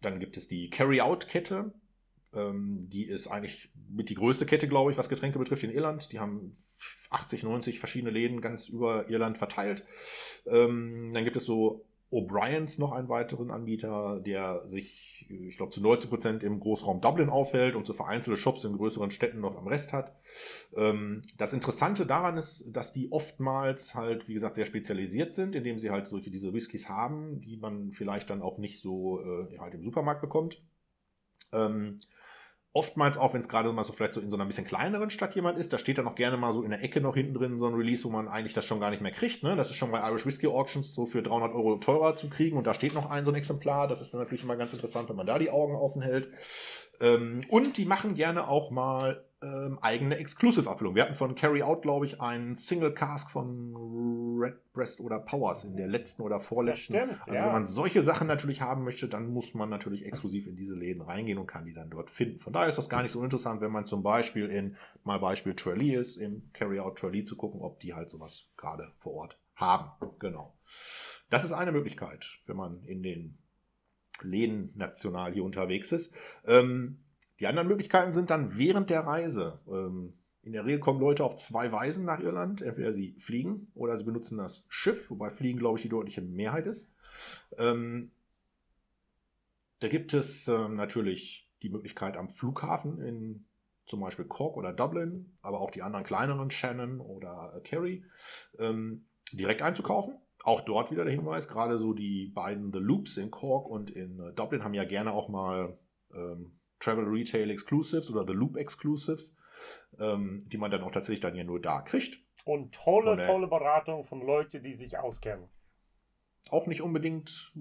dann gibt es die Carry-Out-Kette. Ähm, die ist eigentlich mit die größte Kette, glaube ich, was Getränke betrifft in Irland. Die haben 80, 90 verschiedene Läden ganz über Irland verteilt. Ähm, dann gibt es so O'Briens noch einen weiteren Anbieter, der sich, ich glaube, zu 90 Prozent im Großraum Dublin aufhält und so vereinzelte Shops in größeren Städten noch am Rest hat. Ähm, das Interessante daran ist, dass die oftmals halt, wie gesagt, sehr spezialisiert sind, indem sie halt solche diese Whiskys haben, die man vielleicht dann auch nicht so äh, halt im Supermarkt bekommt. Oftmals auch, wenn es gerade mal so vielleicht so in so einer bisschen kleineren Stadt jemand ist, da steht dann auch gerne mal so in der Ecke noch hinten drin so ein Release, wo man eigentlich das schon gar nicht mehr kriegt. Ne? Das ist schon bei Irish Whiskey Auctions so für 300 Euro teurer zu kriegen und da steht noch ein so ein Exemplar. Das ist dann natürlich immer ganz interessant, wenn man da die Augen offen hält. Ähm, und die machen gerne auch mal ähm, eigene Exclusive-Abfüllung. Wir hatten von Carry Out, glaube ich, einen Single Cask von Redbreast oder Powers in der letzten oder vorletzten. Stimmt, also ja. wenn man solche Sachen natürlich haben möchte, dann muss man natürlich exklusiv in diese Läden reingehen und kann die dann dort finden. Von daher ist das gar nicht so interessant, wenn man zum Beispiel in, mal Beispiel Tralee ist, im Carry Out Tralee zu gucken, ob die halt sowas gerade vor Ort haben. Genau. Das ist eine Möglichkeit, wenn man in den Läden national hier unterwegs ist. Ähm, die anderen Möglichkeiten sind dann während der Reise. Ähm, in der Regel kommen Leute auf zwei Weisen nach Irland. Entweder sie fliegen oder sie benutzen das Schiff, wobei Fliegen, glaube ich, die deutliche Mehrheit ist. Ähm, da gibt es ähm, natürlich die Möglichkeit am Flughafen in zum Beispiel Cork oder Dublin, aber auch die anderen kleineren Shannon oder Kerry, ähm, direkt einzukaufen. Auch dort wieder der Hinweis, gerade so die beiden The Loops in Cork und in äh, Dublin haben ja gerne auch mal ähm, Travel Retail Exclusives oder The Loop Exclusives, ähm, die man dann auch tatsächlich dann ja nur da kriegt. Und tolle, und, äh, tolle Beratung von Leuten, die sich auskennen. Auch nicht unbedingt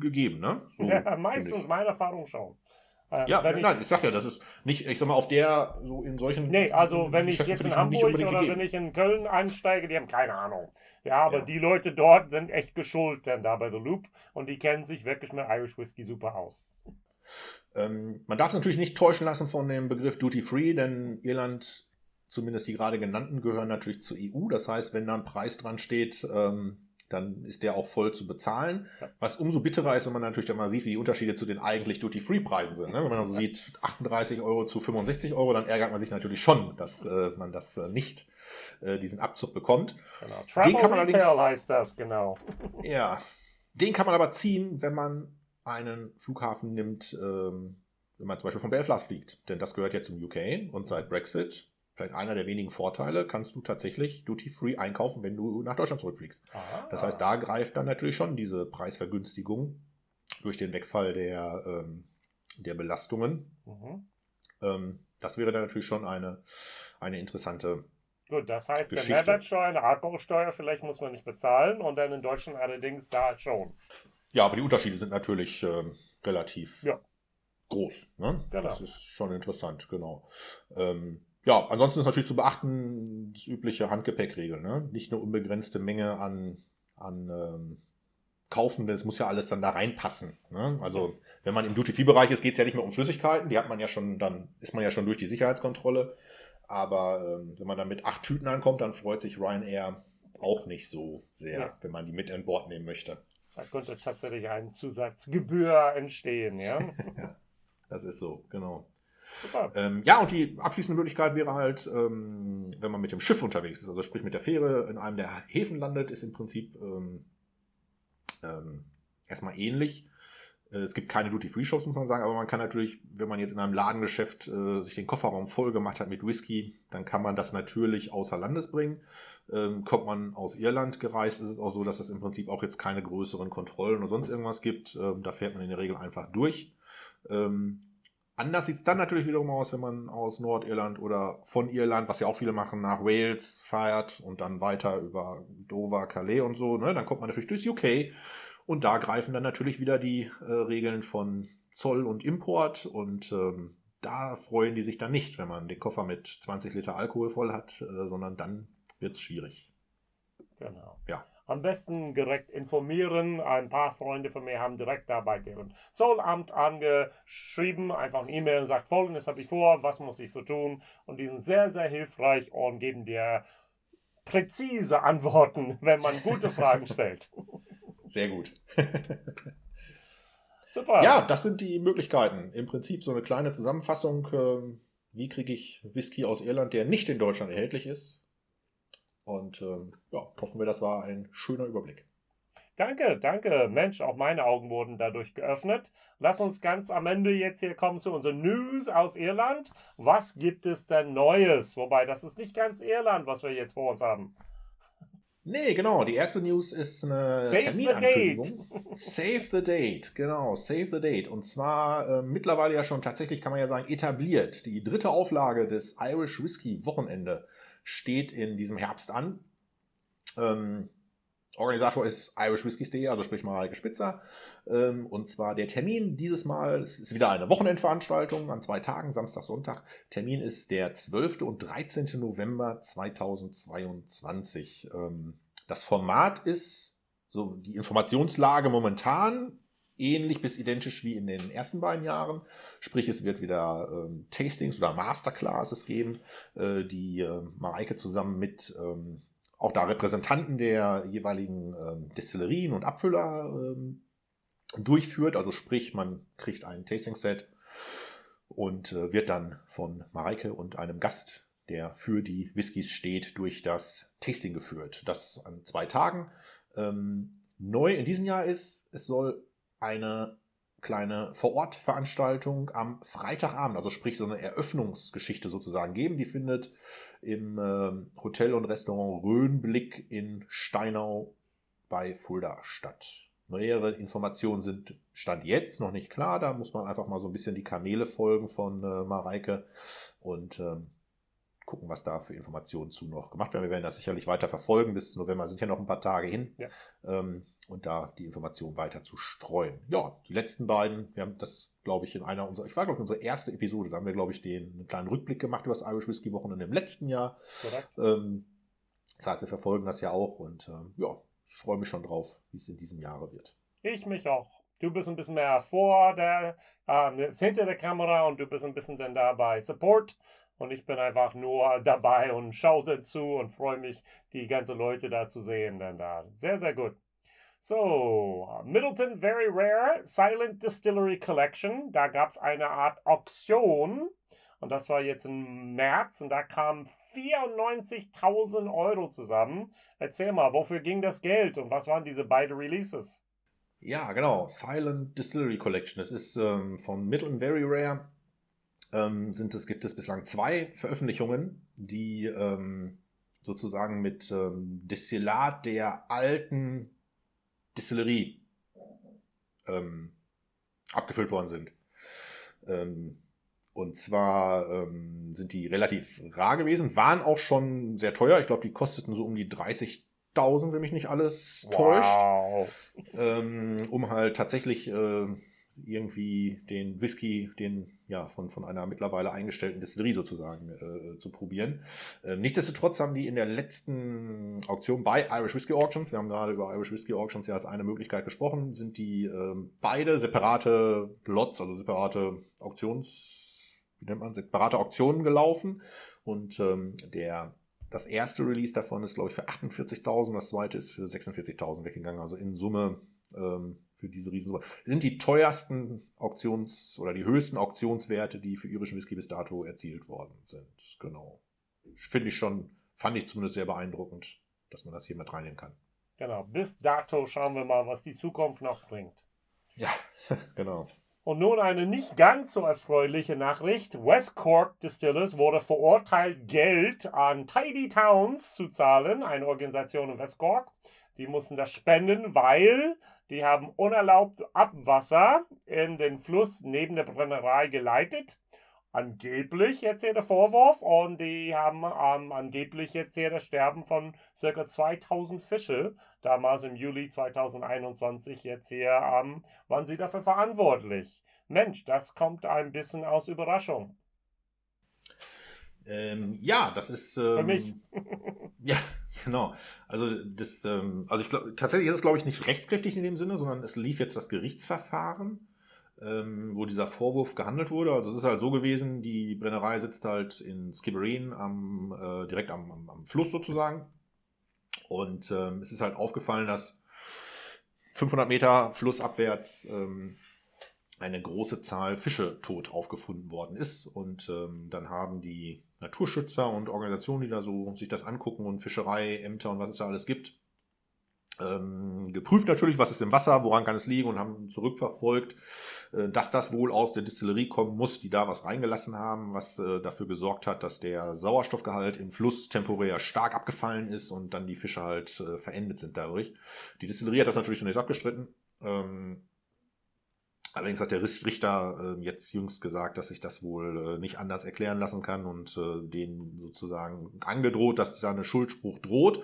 gegeben, ne? So, ja, meistens meine Erfahrung schon. Äh, ja, nein, ich, ich sag ja, das ist nicht, ich sag mal, auf der, so in solchen. Nee, also wenn ich jetzt in Hamburg oder gegeben. wenn ich in Köln einsteige, die haben keine Ahnung. Ja, aber ja. die Leute dort sind echt geschult denn da bei The Loop und die kennen sich wirklich mit Irish Whiskey super aus. Ähm, man darf natürlich nicht täuschen lassen von dem Begriff Duty Free, denn Irland, zumindest die gerade genannten, gehören natürlich zur EU. Das heißt, wenn da ein Preis dran steht, ähm, dann ist der auch voll zu bezahlen. Was umso bitterer ist, wenn man natürlich dann mal sieht, wie die Unterschiede zu den eigentlich Duty-Free-Preisen sind. Ne? Wenn man also sieht 38 Euro zu 65 Euro, dann ärgert man sich natürlich schon, dass äh, man das äh, nicht, äh, diesen Abzug bekommt. Genau. Travel den kann man Retail heißt das, genau. ja, den kann man aber ziehen, wenn man einen Flughafen nimmt, ähm, wenn man zum Beispiel von Belfast fliegt. Denn das gehört ja zum UK und seit Brexit vielleicht einer der wenigen Vorteile, kannst du tatsächlich Duty-Free einkaufen, wenn du nach Deutschland zurückfliegst. Ah. Das heißt, da greift dann natürlich schon diese Preisvergünstigung durch den Wegfall der, ähm, der Belastungen. Mhm. Ähm, das wäre dann natürlich schon eine, eine interessante Gut, das heißt, Geschichte. der Mehrwertsteuer, eine Alkoholsteuer vielleicht muss man nicht bezahlen und dann in Deutschland allerdings da schon. Ja, aber die Unterschiede sind natürlich äh, relativ ja. groß. Ne? Genau. Das ist schon interessant, genau. Ähm, ja, ansonsten ist natürlich zu beachten das übliche Handgepäckregel. Ne? Nicht eine unbegrenzte Menge an, an ähm, Kaufen, es muss ja alles dann da reinpassen. Ne? Also wenn man im Duty-Free-Bereich ist, geht es ja nicht mehr um Flüssigkeiten, die hat man ja schon, dann ist man ja schon durch die Sicherheitskontrolle. Aber ähm, wenn man dann mit acht Tüten ankommt, dann freut sich Ryanair auch nicht so sehr, ja. wenn man die mit an Bord nehmen möchte. Da könnte tatsächlich eine Zusatzgebühr entstehen, ja. ja das ist so, genau. Ähm, ja, und die abschließende Möglichkeit wäre halt, ähm, wenn man mit dem Schiff unterwegs ist, also sprich mit der Fähre in einem der Häfen landet, ist im Prinzip ähm, ähm erstmal ähnlich. Äh, es gibt keine Duty-Free-Shops, muss man sagen, aber man kann natürlich, wenn man jetzt in einem Ladengeschäft äh, sich den Kofferraum voll gemacht hat mit Whisky, dann kann man das natürlich außer Landes bringen. Ähm, kommt man aus Irland gereist, ist es auch so, dass es im Prinzip auch jetzt keine größeren Kontrollen oder sonst irgendwas gibt. Ähm, da fährt man in der Regel einfach durch. Ähm, Anders sieht es dann natürlich wiederum aus, wenn man aus Nordirland oder von Irland, was ja auch viele machen, nach Wales fährt und dann weiter über Dover, Calais und so. Ne? Dann kommt man natürlich durchs UK und da greifen dann natürlich wieder die äh, Regeln von Zoll und Import und ähm, da freuen die sich dann nicht, wenn man den Koffer mit 20 Liter Alkohol voll hat, äh, sondern dann wird es schwierig. Genau. Ja am besten direkt informieren. Ein paar Freunde von mir haben direkt da bei deren Zollamt angeschrieben, einfach eine E-Mail und sagt, folgendes habe ich vor, was muss ich so tun? Und die sind sehr, sehr hilfreich und geben dir präzise Antworten, wenn man gute Fragen stellt. Sehr gut. Super. Ja, das sind die Möglichkeiten. Im Prinzip so eine kleine Zusammenfassung. Ähm, wie kriege ich Whisky aus Irland, der nicht in Deutschland erhältlich ist? Und ähm, ja, hoffen wir, das war ein schöner Überblick. Danke, danke. Mensch, auch meine Augen wurden dadurch geöffnet. Lass uns ganz am Ende jetzt hier kommen zu unseren News aus Irland. Was gibt es denn Neues? Wobei, das ist nicht ganz Irland, was wir jetzt vor uns haben. Nee, genau. Die erste News ist eine Save Terminankündigung. The date. Save the Date, genau. Save the Date. Und zwar äh, mittlerweile ja schon tatsächlich, kann man ja sagen, etabliert. Die dritte Auflage des Irish Whiskey Wochenende steht in diesem Herbst an. Ähm, Organisator ist Irish Whiskies.de, also sprich Mareike Spitzer. Ähm, und zwar der Termin dieses Mal, es ist wieder eine Wochenendveranstaltung an zwei Tagen, Samstag, Sonntag. Termin ist der 12. und 13. November 2022. Ähm, das Format ist, so die Informationslage momentan, ähnlich bis identisch wie in den ersten beiden Jahren. Sprich, es wird wieder ähm, Tastings oder Masterclasses geben, äh, die äh, Mareike zusammen mit ähm, auch da Repräsentanten der jeweiligen ähm, Destillerien und Abfüller ähm, durchführt. Also sprich, man kriegt ein Tasting-Set und äh, wird dann von Mareike und einem Gast, der für die Whiskys steht, durch das Tasting geführt. Das an zwei Tagen. Ähm, neu in diesem Jahr ist, es soll eine kleine Vorortveranstaltung am Freitagabend, also sprich so eine Eröffnungsgeschichte sozusagen geben. Die findet im äh, Hotel und Restaurant Rhönblick in Steinau bei Fulda statt. Nähere Informationen sind Stand jetzt noch nicht klar. Da muss man einfach mal so ein bisschen die Kanäle folgen von äh, Mareike und ähm, gucken, was da für Informationen zu noch gemacht werden. Wir werden das sicherlich weiter verfolgen. Bis November sind ja noch ein paar Tage hin. Ja. Ähm, und da die Informationen weiter zu streuen. Ja, die letzten beiden, wir haben das, glaube ich, in einer unserer, ich war, glaube ich, unsere erste Episode, da haben wir, glaube ich, den einen kleinen Rückblick gemacht über das Irish Whisky Wochenende im letzten Jahr. Ähm, das heißt, wir verfolgen das ja auch und ähm, ja, ich freue mich schon drauf, wie es in diesem Jahre wird. Ich mich auch. Du bist ein bisschen mehr vor der, äh, hinter der Kamera und du bist ein bisschen dann da bei Support. Und ich bin einfach nur dabei und schaue dazu und freue mich, die ganzen Leute da zu sehen. Dann da. Sehr, sehr gut. So, Middleton Very Rare Silent Distillery Collection. Da gab es eine Art Auktion. Und das war jetzt im März und da kamen 94.000 Euro zusammen. Erzähl mal, wofür ging das Geld und was waren diese beiden Releases? Ja, genau. Silent Distillery Collection. Das ist ähm, von Middleton Very Rare ähm, sind es, gibt es bislang zwei Veröffentlichungen, die ähm, sozusagen mit ähm, Destillat der alten Distillerie ähm, abgefüllt worden sind. Ähm, und zwar ähm, sind die relativ rar gewesen, waren auch schon sehr teuer. Ich glaube, die kosteten so um die 30.000, wenn mich nicht alles wow. täuscht. Ähm, um halt tatsächlich äh, irgendwie den Whisky, den ja von, von einer mittlerweile eingestellten Distillerie sozusagen äh, zu probieren. Äh, nichtsdestotrotz haben die in der letzten Auktion bei Irish Whisky Auctions, wir haben gerade über Irish Whisky Auctions ja als eine Möglichkeit gesprochen, sind die äh, beide separate Lots, also separate Auktions, wie nennt man, separate Auktionen gelaufen und ähm, der das erste Release davon ist, glaube ich, für 48.000, das zweite ist für 46.000 weggegangen. Also in Summe ähm, für diese Riesensumme. Sind die teuersten Auktions- oder die höchsten Auktionswerte, die für irischen Whisky bis dato erzielt worden sind. Genau. Finde ich schon, fand ich zumindest sehr beeindruckend, dass man das hier mit reinnehmen kann. Genau. Bis dato schauen wir mal, was die Zukunft noch bringt. Ja, genau. Und nun eine nicht ganz so erfreuliche Nachricht. West Cork Distillers wurde verurteilt, Geld an Tidy Towns zu zahlen, eine Organisation in West Cork. Die mussten das spenden, weil die haben unerlaubt Abwasser in den Fluss neben der Brennerei geleitet. Angeblich jetzt hier der Vorwurf und die haben ähm, angeblich jetzt hier das Sterben von ca. 2000 Fische damals im Juli 2021 jetzt hier ähm, waren sie dafür verantwortlich. Mensch, das kommt ein bisschen aus Überraschung. Ähm, ja, das ist. Ähm, Für mich. ja, genau. Also, das, ähm, also ich glaube, tatsächlich ist es, glaube ich, nicht rechtskräftig in dem Sinne, sondern es lief jetzt das Gerichtsverfahren, ähm, wo dieser Vorwurf gehandelt wurde. Also, es ist halt so gewesen, die Brennerei sitzt halt in Skibbereen am, äh, direkt am, am, am, Fluss sozusagen. Und ähm, es ist halt aufgefallen, dass 500 Meter flussabwärts ähm, eine große Zahl Fische tot aufgefunden worden ist. Und ähm, dann haben die Naturschützer und Organisationen, die da so sich das angucken und Fischerei, Ämter und was es da alles gibt, ähm, geprüft natürlich, was ist im Wasser, woran kann es liegen und haben zurückverfolgt, äh, dass das wohl aus der Distillerie kommen muss, die da was reingelassen haben, was äh, dafür gesorgt hat, dass der Sauerstoffgehalt im Fluss temporär stark abgefallen ist und dann die Fische halt äh, verendet sind dadurch. Die Distillerie hat das natürlich zunächst abgestritten. Ähm, Allerdings hat der Richter äh, jetzt jüngst gesagt, dass sich das wohl äh, nicht anders erklären lassen kann und äh, denen sozusagen angedroht, dass da eine Schuldspruch droht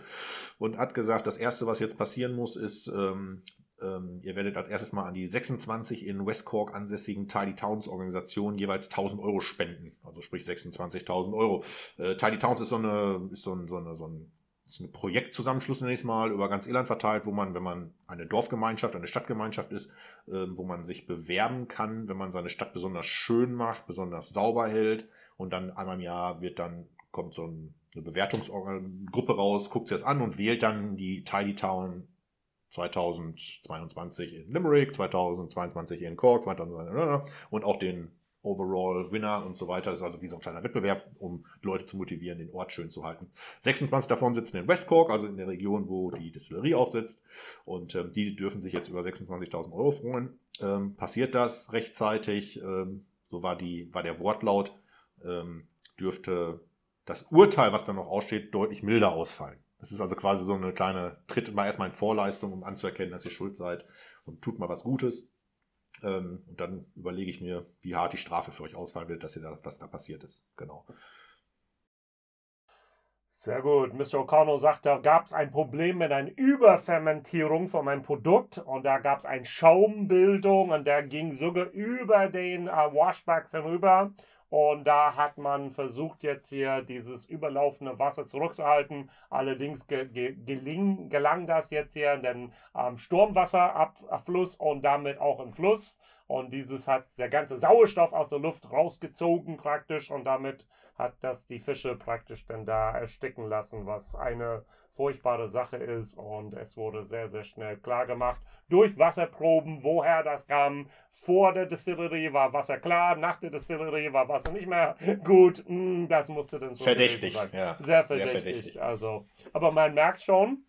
und hat gesagt, das Erste, was jetzt passieren muss, ist, ähm, ähm, ihr werdet als erstes mal an die 26 in West Cork ansässigen Tidy Towns Organisationen jeweils 1000 Euro spenden. Also sprich 26.000 Euro. Äh, Tidy Towns ist so, eine, ist so, ein, so, eine, so ein das ist ein Projektzusammenschluss zunächst mal über ganz Irland verteilt, wo man, wenn man eine Dorfgemeinschaft, eine Stadtgemeinschaft ist, äh, wo man sich bewerben kann, wenn man seine Stadt besonders schön macht, besonders sauber hält. Und dann einmal im Jahr wird dann, kommt so ein, eine Bewertungsgruppe raus, guckt sich das an und wählt dann die Tidy Town 2022 in Limerick, 2022 in Cork, 2022 und auch den Overall Winner und so weiter. Das ist also wie so ein kleiner Wettbewerb, um Leute zu motivieren, den Ort schön zu halten. 26 davon sitzen in West Cork, also in der Region, wo die Distillerie auch sitzt. Und ähm, die dürfen sich jetzt über 26.000 Euro freuen. Ähm, passiert das rechtzeitig? Ähm, so war, die, war der Wortlaut. Ähm, dürfte das Urteil, was dann noch aussteht, deutlich milder ausfallen. Das ist also quasi so eine kleine Tritt mal erstmal in Vorleistung, um anzuerkennen, dass ihr schuld seid und tut mal was Gutes. Ähm, und dann überlege ich mir, wie hart die Strafe für euch ausfallen wird, dass ihr da, was da passiert ist. Genau. Sehr gut. Mr. O'Connell sagt, da gab es ein Problem mit einer Überfermentierung von meinem Produkt und da gab es eine Schaumbildung und der ging sogar über den äh, Washbacks hinüber und da hat man versucht, jetzt hier dieses überlaufende Wasser zurückzuhalten. Allerdings ge ge geling, gelang das jetzt hier in den ähm, Sturmwasserabfluss und damit auch im Fluss. Und dieses hat der ganze Sauerstoff aus der Luft rausgezogen praktisch und damit hat das die Fische praktisch dann da ersticken lassen, was eine furchtbare Sache ist. Und es wurde sehr, sehr schnell klar gemacht durch Wasserproben, woher das kam. Vor der Distillerie war Wasser klar, nach der Distillerie war Wasser nicht mehr gut. Hm, das musste dann so verdächtig sein. Ja, sehr verdächtig. Sehr verdächtig. Also, aber man merkt schon,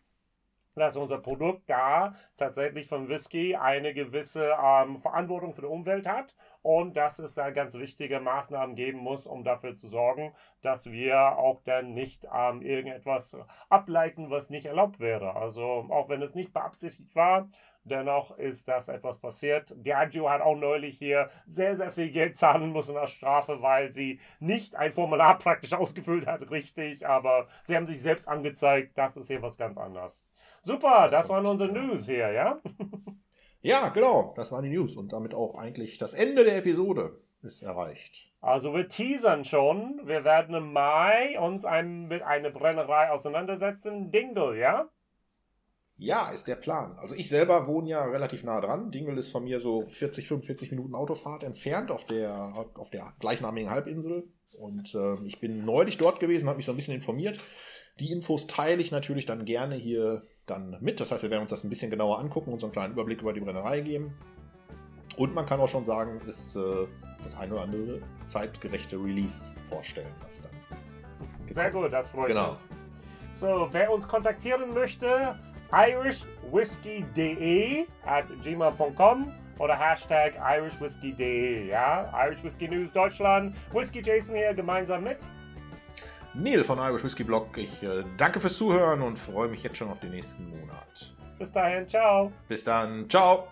dass unser Produkt da tatsächlich von Whisky eine gewisse ähm, Verantwortung für die Umwelt hat und dass es da ganz wichtige Maßnahmen geben muss, um dafür zu sorgen, dass wir auch dann nicht ähm, irgendetwas ableiten, was nicht erlaubt wäre. Also auch wenn es nicht beabsichtigt war, dennoch ist das etwas passiert. Diageo hat auch neulich hier sehr, sehr viel Geld zahlen müssen als Strafe, weil sie nicht ein Formular praktisch ausgefüllt hat, richtig, aber sie haben sich selbst angezeigt, das ist hier was ganz anderes. Super, das, das waren unsere News hier, ja? ja, genau, das waren die News und damit auch eigentlich das Ende der Episode ist erreicht. Also wir teasern schon, wir werden im Mai uns ein, mit einer Brennerei auseinandersetzen, Dingle, ja? Ja, ist der Plan. Also ich selber wohne ja relativ nah dran. Dingle ist von mir so 40, 45 Minuten Autofahrt entfernt auf der, auf der gleichnamigen Halbinsel. Und äh, ich bin neulich dort gewesen, habe mich so ein bisschen informiert. Die Infos teile ich natürlich dann gerne hier dann mit. Das heißt, wir werden uns das ein bisschen genauer angucken und so einen kleinen Überblick über die Brennerei geben. Und man kann auch schon sagen, ist äh, das eine oder andere zeitgerechte Release vorstellen, was dann. Sehr gut, das freut genau. mich. So, wer uns kontaktieren möchte, irishwhiskey.de at gmail.com oder Hashtag irishwhiskey.de, ja? Irish Whiskey News Deutschland. Whisky Jason hier gemeinsam mit Neil von Irish Whiskey Blog. Ich äh, danke fürs Zuhören und freue mich jetzt schon auf den nächsten Monat. Bis dahin, ciao. Bis dann, ciao.